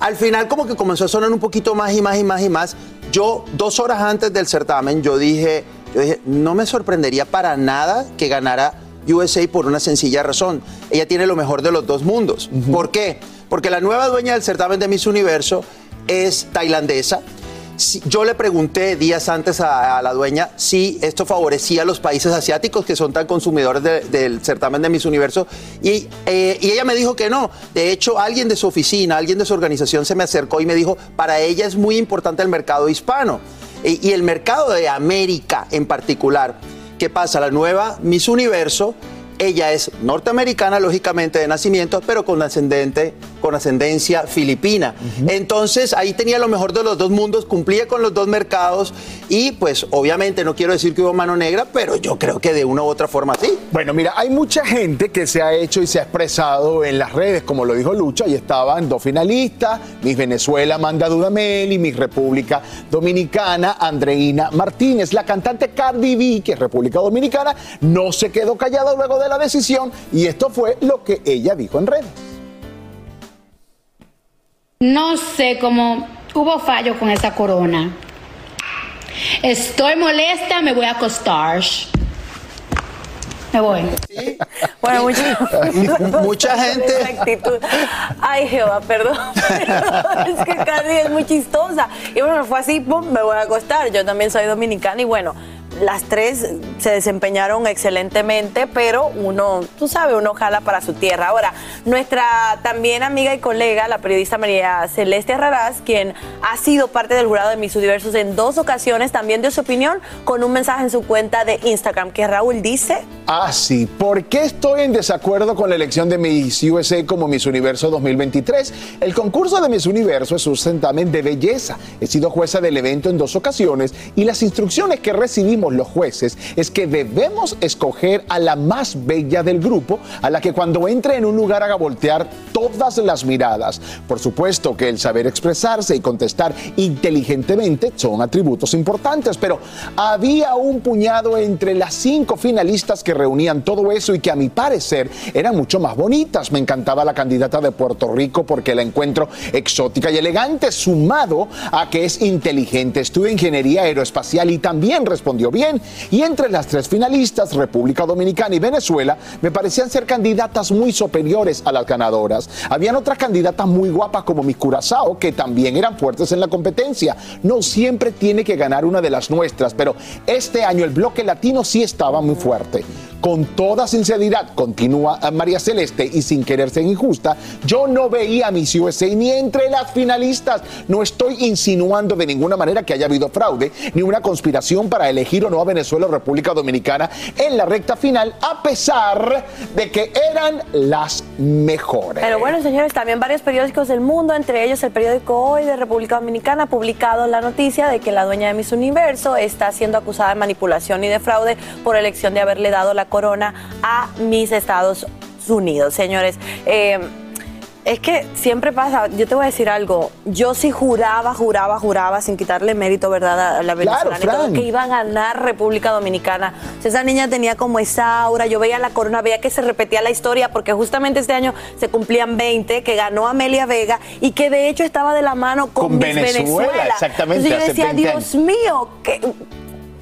al final como que comenzó a sonar un poquito más y más y más y más. Yo, dos horas antes del certamen, yo dije, yo dije, no me sorprendería para nada que ganara USA por una sencilla razón. Ella tiene lo mejor de los dos mundos. ¿Por qué? Porque la nueva dueña del certamen de Miss Universo es tailandesa. Yo le pregunté días antes a, la dueña si esto favorecía a los países asiáticos que son tan consumidores de- del certamen de Miss Universo y, eh, y ella me dijo que no. De hecho, alguien de su oficina, alguien de su organización se me acercó y me dijo, para ella es muy importante el mercado hispano y el mercado de América en particular. ¿Qué pasa? La nueva Miss Universo, ella es norteamericana, lógicamente, de nacimiento, pero con ascendente, con ascendencia filipina. Entonces, ahí tenía lo mejor de los dos mundos, cumplía con los dos mercados y, pues, obviamente, no quiero decir que hubo mano negra, pero yo creo que de una u otra forma sí. Bueno, mira, hay mucha gente que se ha hecho y se ha expresado en las redes, como lo dijo Lucha, y estaban dos finalistas, Miss Venezuela, Amanda Dudamel, y Miss República Dominicana, Andreina Martínez. La cantante Cardi B, que es República Dominicana, no se quedó callada luego de la decisión, y esto fue lo que ella dijo en redes. No sé cómo hubo fallo con esa corona. Estoy molesta, me voy a acostar. Me voy. Bueno, mucha, mucha gente. Ay, Jehová, perdón. Es que Cardi es muy chistosa. Y bueno, fue así, pum, me voy a acostar. Yo también soy dominicana y bueno, las tres se desempeñaron excelentemente, pero uno, tú sabes, uno jala para su tierra. Ahora, nuestra también amiga y colega, la periodista María Celeste Arraraz, quien ha sido parte del jurado de Miss Universos en dos ocasiones, también dio su opinión con un mensaje en su cuenta de Instagram que Raúl dice. Ah, sí. ¿Por qué estoy en desacuerdo con la elección de Miss USA como Miss Universo 2023? El concurso de Miss Universo es un certamen de belleza. He sido jueza del evento en dos ocasiones y las instrucciones que recibimos los jueces es que debemos escoger a la más bella del grupo, a la que cuando entre en un lugar haga voltear todas las miradas. Por supuesto que el saber expresarse y contestar inteligentemente son atributos importantes, pero había un puñado entre las cinco finalistas que reunían todo eso y que a mi parecer eran mucho más bonitas. Me encantaba la candidata de Puerto Rico porque la encuentro exótica y elegante, sumado a que es inteligente. Estudia ingeniería aeroespacial y también respondió Y entre las tres finalistas, República Dominicana y Venezuela, me parecían ser candidatas muy superiores a las ganadoras. Habían otras candidatas muy guapas como Miss Curazao, que también eran fuertes en la competencia. No siempre tiene que ganar una de las nuestras, pero este año el bloque latino sí estaba muy fuerte. Con toda sinceridad, continúa María Celeste y sin querer ser injusta, yo no veía a Miss USA ni entre las finalistas. No estoy insinuando de ninguna manera que haya habido fraude ni una conspiración para elegir o no a Venezuela o República Dominicana en la recta final, a pesar de que eran las mejores. Pero bueno, señores, también varios periódicos del mundo, entre ellos el periódico Hoy de República Dominicana, ha publicado la noticia de que la dueña de Miss Universo está siendo acusada de manipulación y de fraude por elección de haberle dado la corona a Miss Estados Unidos. Señores, eh, es que siempre pasa, yo te voy a decir algo, yo sí juraba, juraba, juraba, sin quitarle mérito, ¿verdad? A la Claro, venezolana Fran. que iba a ganar República Dominicana. O sea, esa niña tenía como esa aura, yo veía la corona, veía que se repetía la historia, porque justamente este año se cumplían 20, que ganó Amelia Vega y que de hecho estaba de la mano con, Con Venezuela, exactamente, Entonces yo decía, 20 Dios mío, que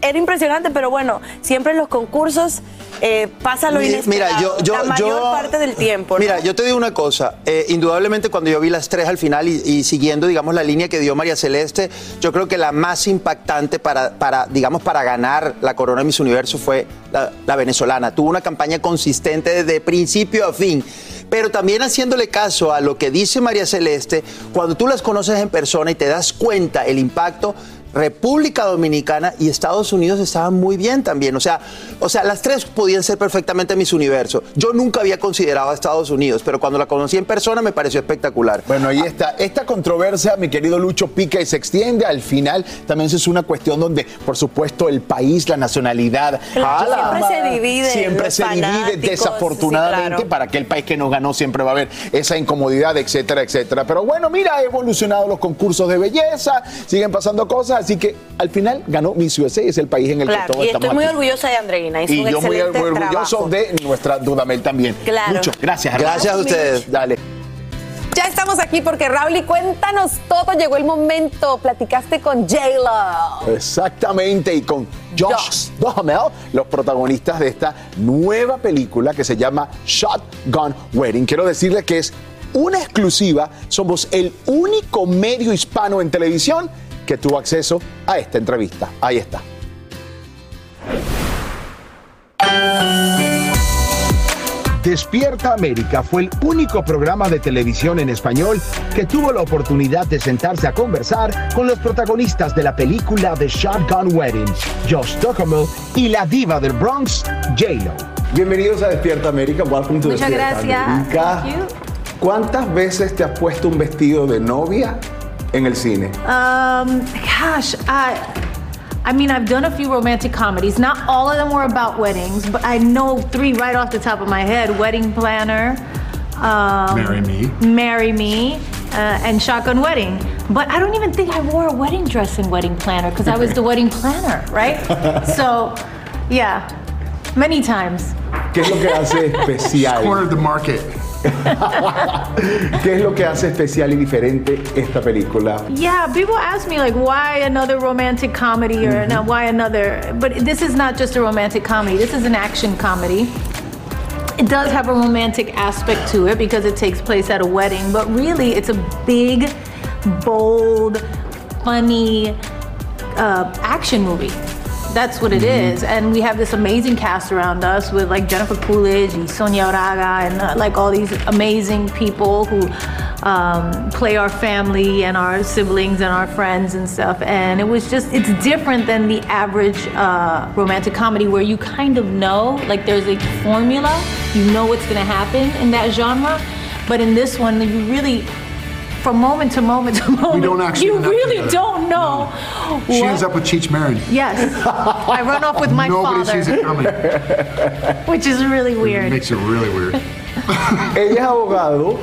era impresionante, pero bueno, siempre en los concursos eh, pasa lo inesperado. Mira, yo, yo, la mayor yo- parte del tiempo. ¿no? Mira, yo te digo una cosa. eh, indudablemente, cuando yo vi las tres al final y, y siguiendo, digamos, la línea que dio María Celeste, yo creo que la más impactante para, para digamos, para ganar la corona de Miss Universo fue la, la venezolana. Tuvo una campaña consistente desde principio a fin. Pero también haciéndole caso a lo que dice María Celeste, cuando tú las conoces en persona y te das cuenta el impacto, República Dominicana y Estados Unidos estaban muy bien también. O sea, o sea, las tres podían ser perfectamente mis universo. Yo nunca había considerado a Estados Unidos, pero cuando la conocí en persona me pareció espectacular. Bueno, ahí está. Esta controversia, mi querido Lucho, pica y se extiende. Al final también es una cuestión donde, por supuesto, el país, la nacionalidad. Siempre se divide Siempre se divide, desafortunadamente, sí, claro. para aquel país que nos ganó siempre va a haber esa incomodidad, etcétera, etcétera. Pero bueno, mira, ha evolucionado los concursos de belleza, siguen pasando cosas, así que al final ganó Miss USA, es el país en el que Claro, todos y estamos estoy muy aquí. orgullosa de Andreina. Hizo Y un yo muy, orgulloso trabajo. de nuestra Dudamel también. Claro. Lucho, gracias. Gracias a ustedes. Dale. Ya estamos aquí porque Raúl, y cuéntanos todo. Llegó el momento. Platicaste con J-Lo. Exactamente, y con Josh Duhamel, los protagonistas de esta nueva película que se llama Shotgun Wedding. Quiero decirles que es una exclusiva, somos el único medio hispano en televisión que tuvo acceso a esta entrevista. Ahí está. Despierta América fue el único programa de televisión en español que tuvo la oportunidad de sentarse a conversar con los protagonistas de la película The Shotgun Wedding, Josh Duhamel y la diva del Bronx, J-Lo. Bienvenidos a Despierta América. Welcome to Muchas Despierta gracias. América. Thank you. ¿Cuántas veces te has puesto un vestido de novia en el cine? Um, gosh, I, I mean, I've done a few romantic comedies. Not all of them were about weddings, but I know three right off the top of my head: Wedding Planner, um, Marry Me. Marry Me, uh, and Shotgun Wedding. But I don't even think I wore a wedding dress in Wedding Planner because I was the wedding planner, right? so, yeah, many times. ¿Qué es lo que hace especial? Cornered the market. ¿Qué es lo que hace especial y diferente esta película? Yeah, people ask me like, why another romantic comedy or now why another? But this is not just a romantic comedy. This is an action comedy. It does have a romantic aspect to it because it takes place at a wedding, but really it's a big, bold, funny uh, action movie. That's what it is. And we have this amazing cast around us with like Jennifer Coolidge and Sonia Oraga and uh, like all these amazing people who um, play our family and our siblings and our friends and stuff. And it was just, it's different than the average uh, romantic comedy where you kind of know, like there's a formula, you know what's gonna happen in that genre. But in this one, you really, from moment to moment to moment, don't actually you really together. don't know. She ends up with Cheech Marin. Yes. I run off with my Nobody father, sees it coming. which is really weird. It weird. makes it really weird. Ella es abogado,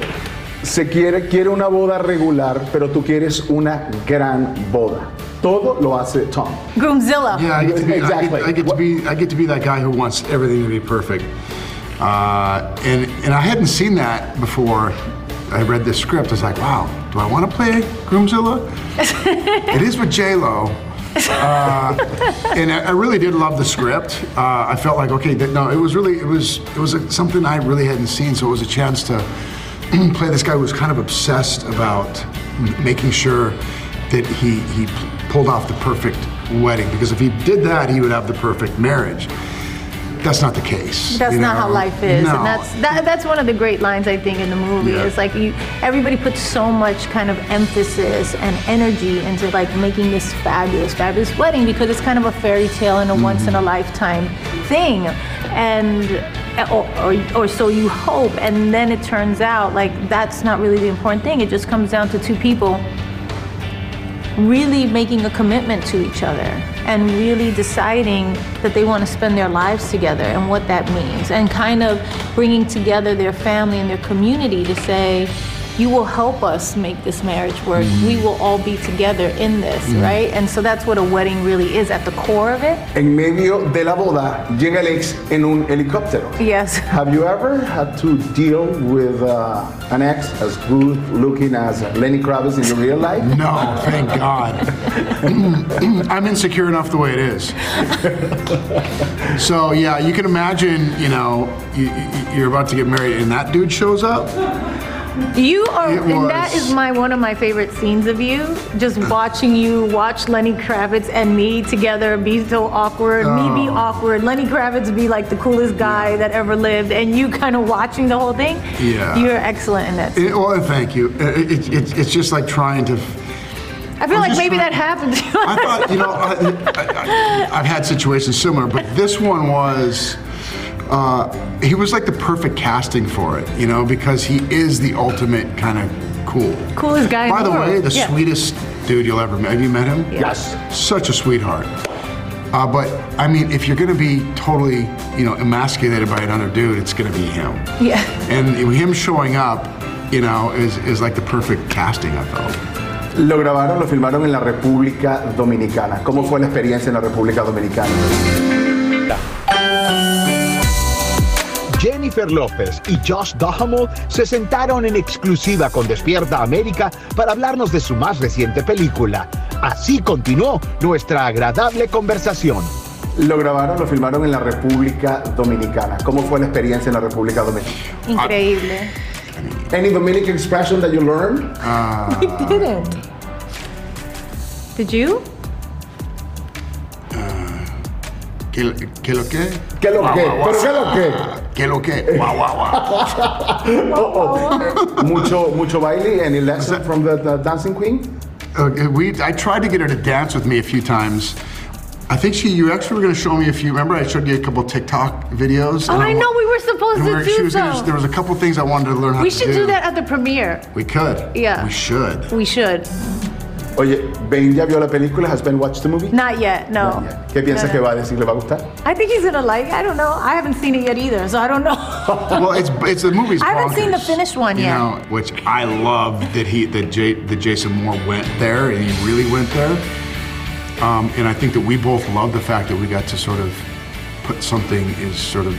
se quiere, quiere una boda regular, pero tú quieres una gran boda. Todo lo hace Tom. Groomzilla. Yeah, I get, to be, Exactly. I, get, I get to be I get to be that guy who wants everything to be perfect. Uh, and and I hadn't seen that before. I read this script. I was like, wow, do I want to play Groomzilla? it is with J Lo. Uh, and I, I really did love the script. Uh, I felt like okay, that, no, it was really it was it was a, something I really hadn't seen. So it was a chance to play this guy who was kind of obsessed about making sure that he he pulled off the perfect wedding. Because if he did that, he would have the perfect marriage. That's not the case. That's not know? how life is, No. and that's that, that's one of the great lines I think in the movie. Yeah. It's like you, everybody puts so much kind of emphasis and energy into like making this fabulous, fabulous wedding because it's kind of a fairy tale and a Mm-hmm. once in a lifetime thing, and or, or or so you hope, and then it turns out like that's not really the important thing. It just comes down to two people really making a commitment to each other and really deciding that they want to spend their lives together and what that means and kind of bringing together their family and their community to say you will help us make this marriage work mm-hmm. we will all be together in this mm-hmm. right and so that's what a wedding really is at the core of it En medio de la boda llega el ex en un helicóptero. yes Have you ever had to deal with uh, an ex as good looking as Lenny Kravitz in your real life? No, thank God. Mm, mm, I'm insecure enough the way it is. So yeah, you can imagine, you know, you, you- you're about to get married and that dude shows up. You are, It and that was- is my one of my favorite scenes of you. Just watching you watch Lenny Kravitz and me together be so awkward, me be Oh. awkward, Lenny Kravitz be like the coolest guy that ever lived, and you kind of watching the whole thing. Yeah. You're excellent in that. It- well, thank you. It, it, it, it's just like trying to. I feel I'm like maybe trying- that happened. I I thought, you know, I, I, I've had situations similar, but this one was. Uh, he was like the perfect casting for it, you know, because he is the ultimate kind of cool. Coolest guy in By the the way, the Yeah. sweetest dude you'll ever meet. Have you met him? Yes. Such a sweetheart. Uh, but I mean, if you're going to be totally, you know, emasculated by another dude, it's going to be him. Yeah. And him showing up, you know, is, is like the perfect casting, I felt. Lo grabaron, lo filmaron en la República Dominicana. ¿Cómo fue la experiencia en la República Dominicana? Jennifer López y Josh Duhamel se sentaron en exclusiva con Despierta América para hablarnos de su más reciente película. Así continuó nuestra agradable conversación. Lo grabaron, lo filmaron en la República Dominicana. ¿Cómo fue la experiencia en la República Dominicana? Increíble. Any Dominican expression that you learned? We didn't. Did you? ¿Qué, lo- qué lo que? ¿Qué lo guau. ¿Pero qué lo que? ¿Qué lo que? Guau, guau, guau. Oh, oh. mucho, mucho baile. Any lesson from the, the dancing queen? Uh, we, I tried to get her to dance with me a few times. I think she, you actually were going to show me a few. Remember, I showed you a couple TikTok videos. Oh, and I know we were supposed to we're- she do was gonna- so. there was a couple things I wanted to learn how We to should do that at the premiere. We could. Yeah. We should. We should. Oye, Ben ya vio la película. Has Ben watched the movie? Not yet, no. ¿Qué piensas No, que va a decir? ¿Le va a gustar? I think he's gonna like. I don't know. I haven't seen it yet either, so I don't know. well, it's it's the movie's. I haven't seen the finished one you yet. know, which I love that he that Jay, that Jason Moore went there and he really went there. Um, and I think that we both love the fact that we got to sort of put something as sort of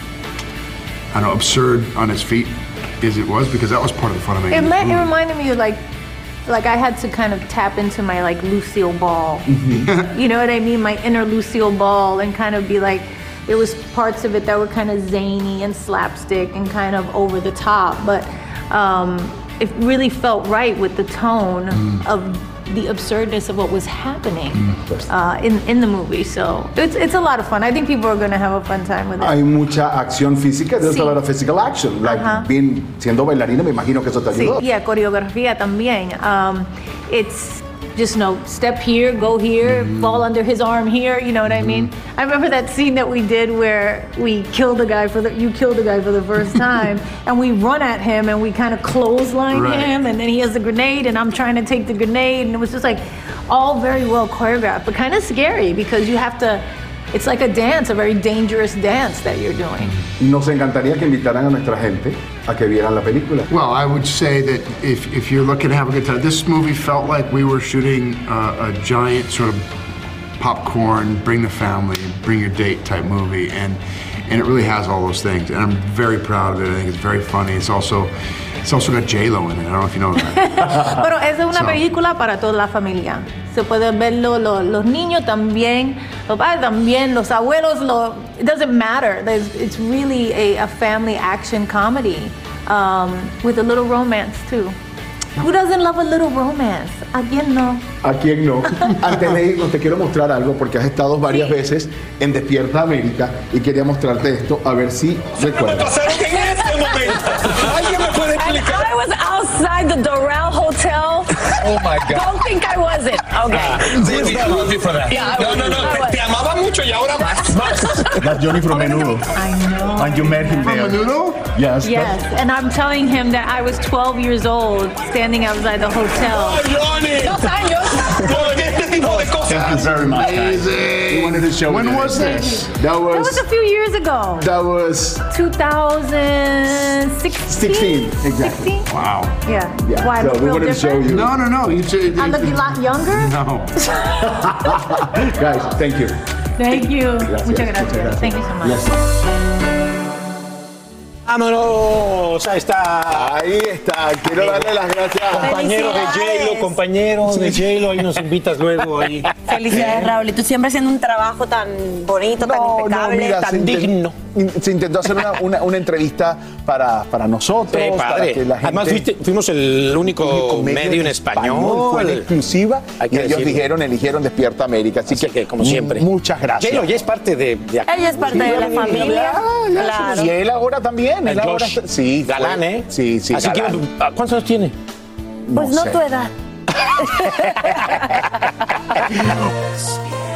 I don't know absurd on its feet as it was because that was part of the fun of making It, it reminded me of like, like I had to kind of tap into my like Lucille Ball. you know what I mean? My inner Lucille Ball, and kind of be like, there was parts of it that were kind of zany and slapstick and kind of over the top, but um, it really felt right with the tone of the absurdness of what was happening uh, in in the movie. So it's it's a lot of fun. I think people are going to have a fun time with it. Hay mucha acción física. There's a lot of physical action. Like Ajá. being, siendo bailarina, me imagino que eso te Sí, ayudó. y a coreografía también. Um, it's just, you know, step here, go here, mm-hmm. fall under his arm here, you know what I mm-hmm. mean? I remember that scene that we did where we killed a guy for the, you killed a guy for the first time, and we run at him and we kind of clothesline Right. him, and then he has a grenade, and I'm trying to take the grenade, and it was just like all very well choreographed, but kind of scary because you have to, it's like a dance, a very dangerous dance that you're doing. Mm-hmm. Nos encantaría que invitaran a nuestra gente a que vieran la película. Well, I would say that if, if you're looking to have a good time, this movie felt like we were shooting uh, a giant sort of popcorn, bring the family, bring your date type movie, and and it really has all those things. And I'm very proud of it. I think it's very funny. It's also it's also got J Lo in it. I don't know if you know that. Pero esa es una So- película para toda la familia. Se pueden verlo lo- los niños también, los padres también, los abuelos. Lo, it doesn't matter. There's, it's really a, a family action comedy um, with a little romance too. Who doesn't love a little romance? ¿A quién no? ¿A quién no? Antes de irnos, te quiero mostrar algo porque has estado varias veces en Despierta América y quería mostrarte esto a ver si recuerdas. ¿Alguien me puede explicar? I was outside the Doral Hotel. Oh my God. Don't think I wasn't. Okay. Ah, sí, sí, sí, for that. Yeah, I No, no, no, te, was. te amaba mucho y ahora más, más. That's Johnny from Menudo. I know. And you met him there. From Menudo? Yes. Yes, and I'm telling him that I was 12 years old standing outside the hotel. Oh, Johnny. Dos años. Este tipo de cosas. Thank you very much. guys. We wanted to show When was this. this? That That was was a few years ago. that was 2016. 16 exactly. Wow. Yeah. Yeah. Why? I So look we real wanted to show different? you. No, no, no. You t- I look a lot younger. No. Guys, thank you. Thank you. Gracias, Muchas gracias. Thank you so much. Vámonos, ahí está. Ahí está. Quiero darle las gracias. Compañero de. J-Lo, compañero de J-Lo, ahí nos invitas luego ahí. Felicidades, Raúl. Y tú siempre haciendo un trabajo tan bonito, tan no, impecable. mira, tan digno. Se intentó hacer una, una- una entrevista para, para nosotros, Sí, para padre. que la gente... Además, fuiste- fuimos el único, único medio en español. Fue en exclusiva Hay y que ellos dijeron, eligieron Despierta América. Así, Así que, como siempre. Muchas gracias. J-Lo ya es parte de, de acá. Ella es parte de la familia. Claro. Y él ahora también. Él El ahora está- sí, Galán, fue- ¿eh? Sí, sí. Así que. ¿cuántos años tiene? Pues no sé. tu edad.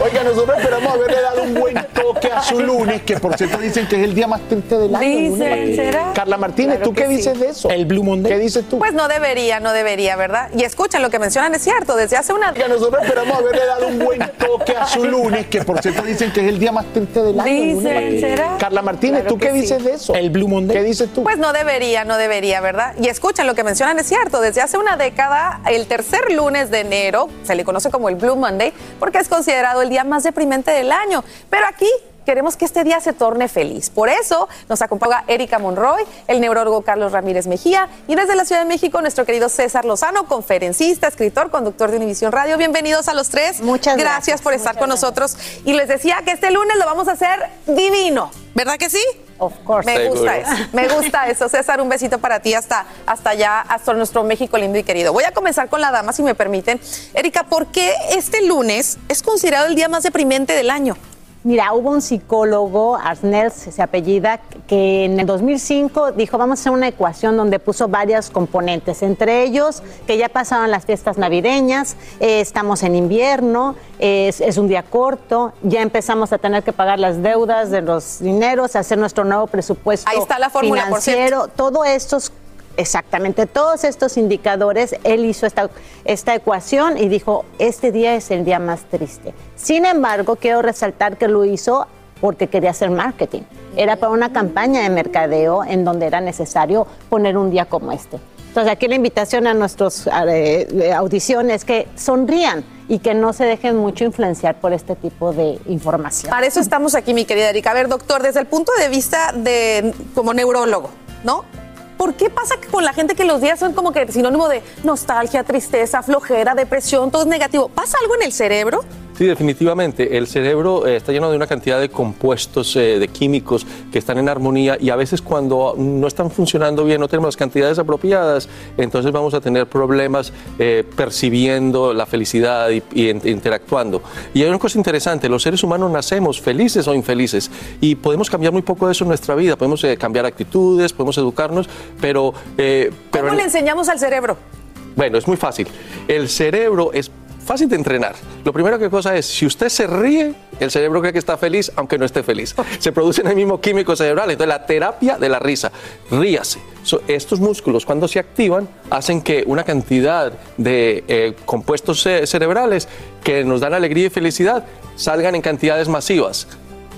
Oiga, nosotros esperamos haberle dado un buen toque a su lunes, que por cierto dicen que es el día más triste del año. Dicen. ¿será? Carla Martínez, Claro ¿tú qué sí. dices de eso? El Blue Monday. ¿Qué dices tú? Pues no debería, no debería, ¿verdad? Y escuchen, lo que mencionan es cierto. Desde hace una... Oiga, nosotros esperamos haberle dado un buen toque a su lunes, que por cierto dicen que es el día más triste del año. Dicen, ¿será? Carla Martínez, Claro ¿tú qué sí. dices de eso? El Blue Monday. ¿Qué dices tú? Pues no debería, no debería, ¿verdad? Y escuchen, lo que mencionan es cierto. Desde hace una década, el tercer lunes de enero se le conoce como el Blue Monday porque es considerado el día más deprimente del año. Pero aquí queremos que este día se torne feliz. Por eso nos acompaña Erika Monroy, el neurólogo Carlos Ramírez Mejía y desde la Ciudad de México nuestro querido César Lozano, conferencista, escritor, conductor de Univisión Radio. Bienvenidos a los tres. Muchas gracias. gracias, por estar con nosotros. Y les decía que este lunes lo vamos a hacer divino. ¿Verdad que sí? Of course. Me gusta eso. Me gusta eso. César, un besito para ti hasta, hasta allá, hasta nuestro México lindo y querido. Voy a comenzar con la dama, si me permiten. Erika, ¿por qué este lunes es considerado el día más deprimente del año? Mira, hubo un psicólogo, Arsnels se apellida, que en el 2005 dijo, vamos a hacer una ecuación donde puso varios componentes, entre ellos que ya pasaron las fiestas navideñas, eh, estamos en invierno, es, es un día corto, ya empezamos a tener que pagar las deudas de los dineros, hacer nuestro nuevo presupuesto Ahí está la fórmula, por financiero, todo estos Exactamente, todos estos indicadores, él hizo esta, esta ecuación y dijo, este día es el día más triste. Sin embargo, quiero resaltar que lo hizo porque quería hacer marketing. Era para una campaña de mercadeo en donde era necesario poner un día como este. Entonces, aquí la invitación a nuestros eh, audiciones es que sonrían y que no se dejen mucho influenciar por este tipo de información. Para eso estamos aquí, mi querida Erika. A ver, doctor, desde el punto de vista de como neurólogo, ¿no? ¿Por qué pasa que con la gente que los días son como que sinónimo de nostalgia, tristeza, flojera, depresión, todo es negativo? ¿Pasa algo en el cerebro? Sí, definitivamente. El cerebro eh, está lleno de una cantidad de compuestos, eh, de químicos que están en armonía y a veces cuando no están funcionando bien, no tenemos las cantidades apropiadas, entonces vamos a tener problemas eh, percibiendo la felicidad y, y in- interactuando. Y hay una cosa interesante, los seres humanos nacemos felices o infelices y podemos cambiar muy poco de eso en nuestra vida, podemos cambiar actitudes, podemos educarnos, pero... pero ¿Cómo le enseñamos al cerebro? bueno, es muy fácil. El cerebro es fácil de entrenar. Lo primero que cosa es, si usted se ríe, el cerebro cree que está feliz, aunque no esté feliz. Se producen el mismo químico cerebral. Entonces, la terapia de la risa, ríase. So, estos músculos, cuando se activan, hacen que una cantidad de eh, compuestos ce- cerebrales que nos dan alegría y felicidad salgan en cantidades masivas.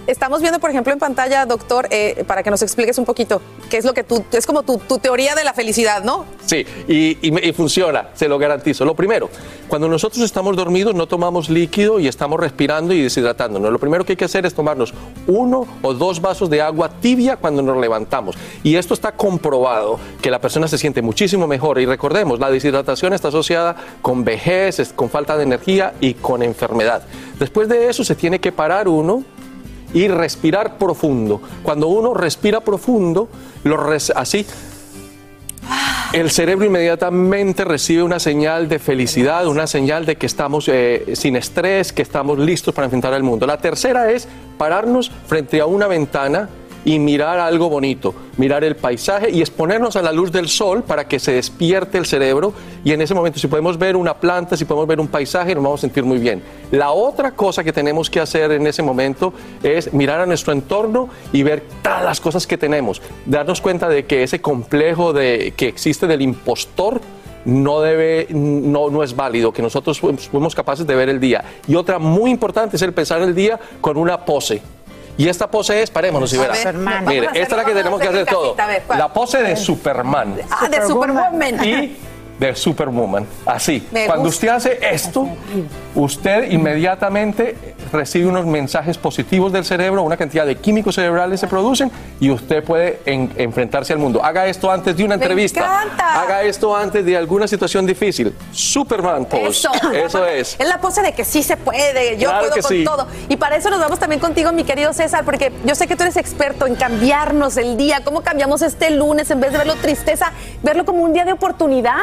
Estamos viendo, por ejemplo, en pantalla, doctor, eh, para que nos expliques un poquito, qué es lo que tú, es como tu, teoría de la felicidad, ¿no? Sí, y, y funciona, se lo garantizo. Lo primero, cuando nosotros estamos dormidos no tomamos líquido y estamos respirando y deshidratándonos. Lo primero que hay que hacer es tomarnos uno o dos vasos de agua tibia cuando nos levantamos. Y esto está comprobado que la persona se siente muchísimo mejor. Y recordemos, la deshidratación está asociada con vejez, con falta de energía y con enfermedad. Después de eso se tiene que parar uno y respirar profundo. Cuando uno respira profundo, lo así, el cerebro inmediatamente recibe una señal de felicidad, una señal de que estamos eh, sin estrés, que estamos listos para enfrentar al mundo. La tercera es pararnos frente a una ventana y mirar algo bonito, mirar el paisaje y exponernos a la luz del sol para que se despierte el cerebro y en ese momento si podemos ver una planta, si podemos ver un paisaje, nos vamos a sentir muy bien. La otra cosa que tenemos que hacer en ese momento es mirar a nuestro entorno y ver todas las cosas que tenemos, darnos cuenta de que ese complejo de, que existe del impostor no debe, no, no es válido, que nosotros fuimos capaces de ver el día. Y otra muy importante es el pensar el día con una pose. Y esta pose es, parémonos y verá. ver, vamos a Mire, esta es la que tenemos que hacer todo. La pose de Superman. Ah, de Superwoman. Y de Superwoman. Así. Me Cuando gusta. usted hace esto, usted inmediatamente recibe unos mensajes positivos del cerebro, una cantidad de químicos cerebrales se producen y usted puede en- enfrentarse al mundo. Haga esto antes de una Me entrevista. encanta. Haga esto antes de alguna situación difícil. Superman pose. Eso, Eso es. Es la pose de que sí se puede, yo Claro puedo que con sí. todo. Y para eso nos vamos también contigo, mi querido César, porque yo sé que tú eres experto en cambiarnos el día. ¿Cómo cambiamos este lunes en vez de verlo tristeza, verlo como un día de oportunidad?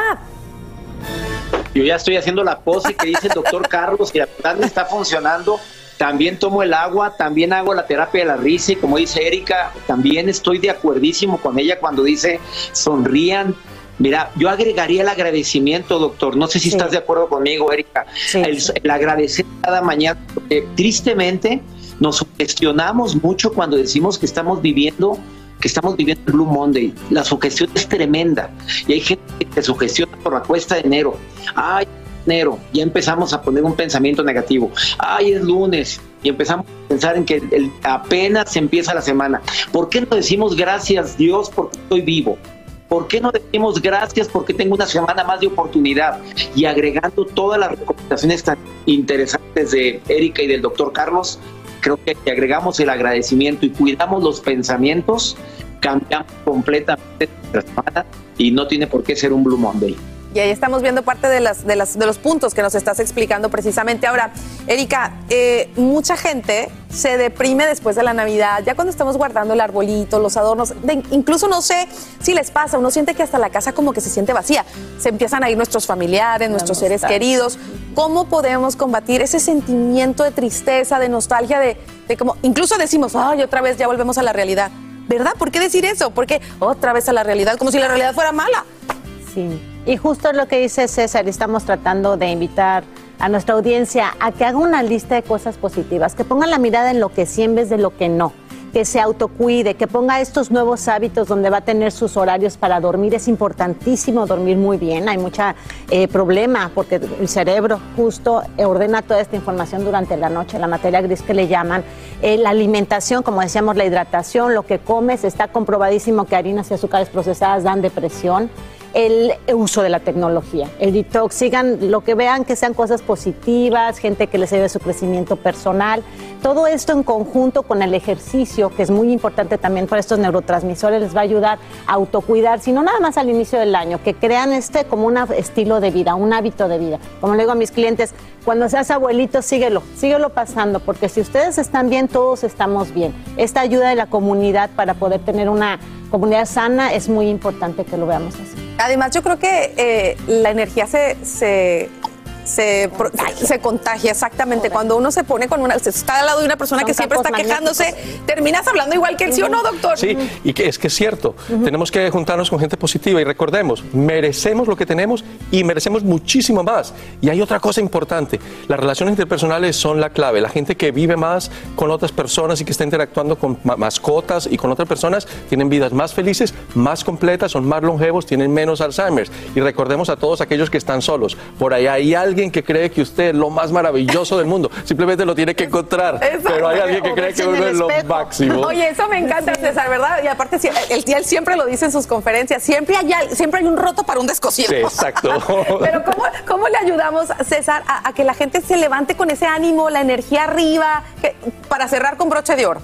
Yo ya estoy haciendo la pose que dice el doctor Carlos y la verdad me está funcionando También tomo el agua, también hago la terapia de la risa y como dice Erika, también estoy de acuerdísimo con ella cuando dice sonrían. Mira, yo agregaría el agradecimiento, doctor. No sé si estás de acuerdo conmigo, Erika. el, el agradecer cada mañana, porque tristemente nos sugestionamos mucho cuando decimos que estamos viviendo que estamos viviendo el Blue Monday. La sugestión es tremenda y hay gente que sugestiona por la cuesta de enero. Ay, enero, ya empezamos a poner un pensamiento negativo. Ay, es lunes y empezamos a pensar en que el- apenas empieza la semana. ¿Por qué no decimos gracias Dios porque estoy vivo? ¿Por qué no decimos gracias porque tengo una semana más de oportunidad? Y agregando todas las recomendaciones tan interesantes de Erika y del doctor Carlos, creo que si agregamos el agradecimiento y cuidamos los pensamientos, cambiamos completamente nuestra semana y no tiene por qué ser un Blue Monday. Y ahí estamos viendo parte de, las, de, las, de los puntos que nos estás explicando precisamente. Ahora, Erika, eh, mucha gente se deprime después de la Navidad, ya cuando estamos guardando el arbolito, los adornos, de- incluso no sé si les pasa, uno siente que hasta la casa como que se siente vacía. Se empiezan a ir nuestros familiares, nuestros seres queridos. ¿Cómo podemos combatir ese sentimiento de tristeza, de nostalgia, de, de como, incluso decimos, ay, otra vez ya volvemos a la realidad? ¿Verdad? ¿Por qué decir eso? Porque otra vez a la realidad, como si la realidad fuera mala. Sí, y justo lo que dice César, estamos tratando de invitar a nuestra audiencia a que haga una lista de cosas positivas, que ponga la mirada en lo que sí en vez de lo que no, que se autocuide, que ponga estos nuevos hábitos donde va a tener sus horarios para dormir. Es importantísimo dormir muy bien, hay mucha eh, problema porque el cerebro justo ordena toda esta información durante la noche, la materia gris que le llaman. Eh, la alimentación, como decíamos, la hidratación, lo que comes, está comprobadísimo que harinas y azúcares procesadas dan depresión el uso de la tecnología, el detox, sigan lo que vean que sean cosas positivas, gente que les ayude a su crecimiento personal, todo esto en conjunto con el ejercicio, que es muy importante también para estos neurotransmisores, les va a ayudar a autocuidar, sino nada más al inicio del año, que crean este como un estilo de vida, un hábito de vida. Como le digo a mis clientes, cuando seas abuelito, síguelo, síguelo pasando, porque si ustedes están bien, todos estamos bien. Esta ayuda de la comunidad para poder tener una comunidad sana es muy importante que lo veamos así. Además, yo creo que eh, la energía se, se, se, se contagia exactamente. Cuando uno se pone con una, se está al lado de una persona Son que siempre está quejándose, terminas hablando igual que él, ¿sí o no, doctor? Sí, y que es que es cierto. Tenemos que juntarnos con gente positiva y recordemos, merecemos lo que tenemos y merecemos muchísimo más. Y hay otra cosa importante, las relaciones interpersonales son la clave. La gente que vive más con otras personas y que está interactuando con ma- mascotas y con otras personas tienen vidas más felices, más completas, son más longevos, tienen menos Alzheimer. Y recordemos a todos aquellos que están solos. Por ahí hay alguien que cree que usted es lo más maravilloso del mundo. Simplemente lo tiene que encontrar. Pero hay alguien que cree que uno es lo máximo. Oye, eso me encanta, César, ¿verdad? Y aparte, sí, él, siempre lo dice en sus conferencias, siempre hay, siempre hay un roto para un descosido. Sí, exacto. Pero ¿cómo, cómo le ayudamos, César, a, a que la gente se levante con ese ánimo, la energía arriba, que- para cerrar con broche de oro?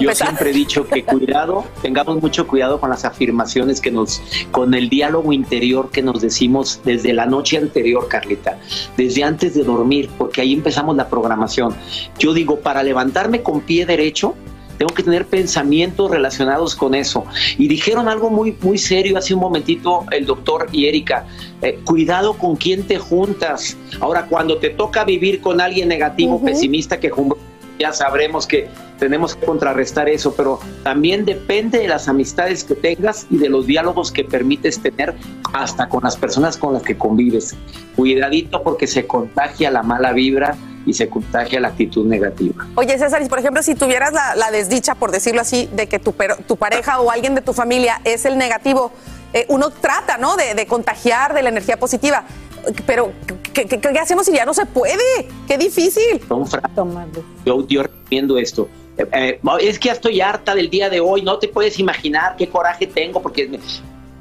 Yo siempre he dicho que cuidado, tengamos mucho cuidado con las afirmaciones que nos, con el diálogo interior que nos decimos desde la noche anterior, Carlita, desde antes de dormir, porque ahí empezamos la programación. Yo digo, para levantarme con pie derecho, tengo que tener pensamientos relacionados con eso. Y dijeron algo muy, muy serio hace un momentito el doctor y Erika. eh, cuidado con quién te juntas. Ahora, cuando te toca vivir con alguien negativo, pesimista, que jum- ya sabremos que tenemos que contrarrestar eso, pero también depende de las amistades que tengas y de los diálogos que permites tener hasta con las personas con las que convives. Cuidadito porque se contagia la mala vibra y se contagia la actitud negativa. Oye, César, y por ejemplo, si tuvieras la, desdicha, por decirlo así, de que tu, pareja o alguien de tu familia es el negativo, eh, uno trata, ¿no?, de contagiar de la energía positiva. Pero, ¿qué, qué- qué hacemos si ya no se puede? ¡Qué difícil! Don Fra- yo, yo recomiendo esto. Eh, eh, es que ya estoy harta del día de hoy, no te puedes imaginar qué coraje tengo porque... me-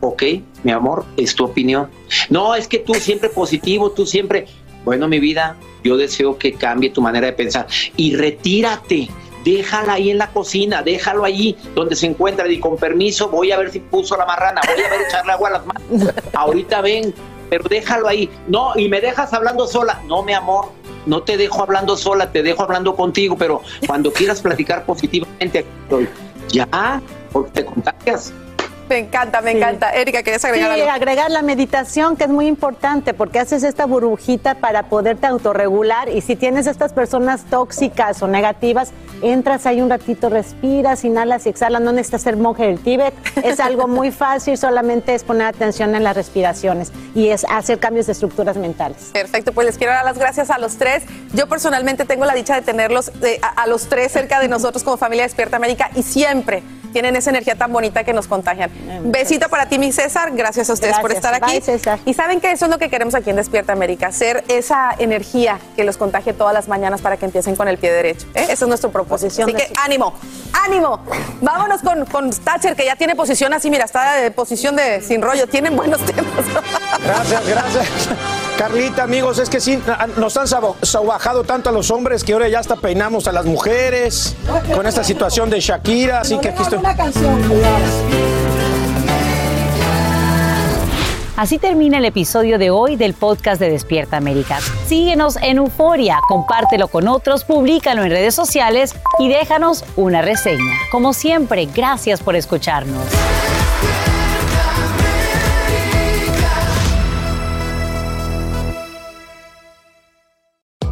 Ok, mi amor, es tu opinión. No, es que tú siempre positivo, tú siempre... Bueno, mi vida, yo deseo que cambie tu manera de pensar y retírate. Déjala ahí en la cocina, déjalo allí donde se encuentra y con permiso voy a ver si puso la marrana, voy a ver echarle agua a las manos. Ahorita ven, pero déjalo ahí. No, y me dejas hablando sola. No, mi amor, no te dejo hablando sola, te dejo hablando contigo, pero cuando quieras platicar positivamente, ya, porque te contagias. Me encanta, me encanta. Erika, ¿querías agregar Sí, algo? agregar la meditación, que es muy importante, porque haces esta burbujita para poderte autorregular y si tienes estas personas tóxicas o negativas, entras ahí un ratito, respiras, inhalas y exhalas, no necesitas ser monje del Tíbet, es algo muy fácil, solamente es poner atención en las respiraciones y es hacer cambios de estructuras mentales. Perfecto, pues les quiero dar las gracias a los tres. Yo personalmente tengo la dicha de tenerlos eh, a, a los tres cerca de nosotros como familia Despierta América y siempre tienen esa energía tan bonita que nos contagian. Besito para ti, mi César. Gracias a ustedes por estar aquí. Bye, César. Y saben que eso es lo que queremos aquí en Despierta América, ser esa energía que los contagie todas las mañanas para que empiecen con el pie derecho. ¿eh? Ese es nuestro propósito. Así que ánimo, ánimo. Vámonos con, con Thatcher, que ya tiene posición así, mira, está de posición de sin rollo. Tienen buenos temas. Gracias, gracias. Carlita, amigos, es que sí, a- nos han sobajado tanto a los hombres que ahora ya hasta peinamos a las mujeres con esta situación de Shakira, así que aquí estoy. Así termina el episodio de hoy del podcast de Despierta América. Síguenos en Euforia, compártelo con otros, públicalo en redes sociales y déjanos una reseña. Como siempre, gracias por escucharnos.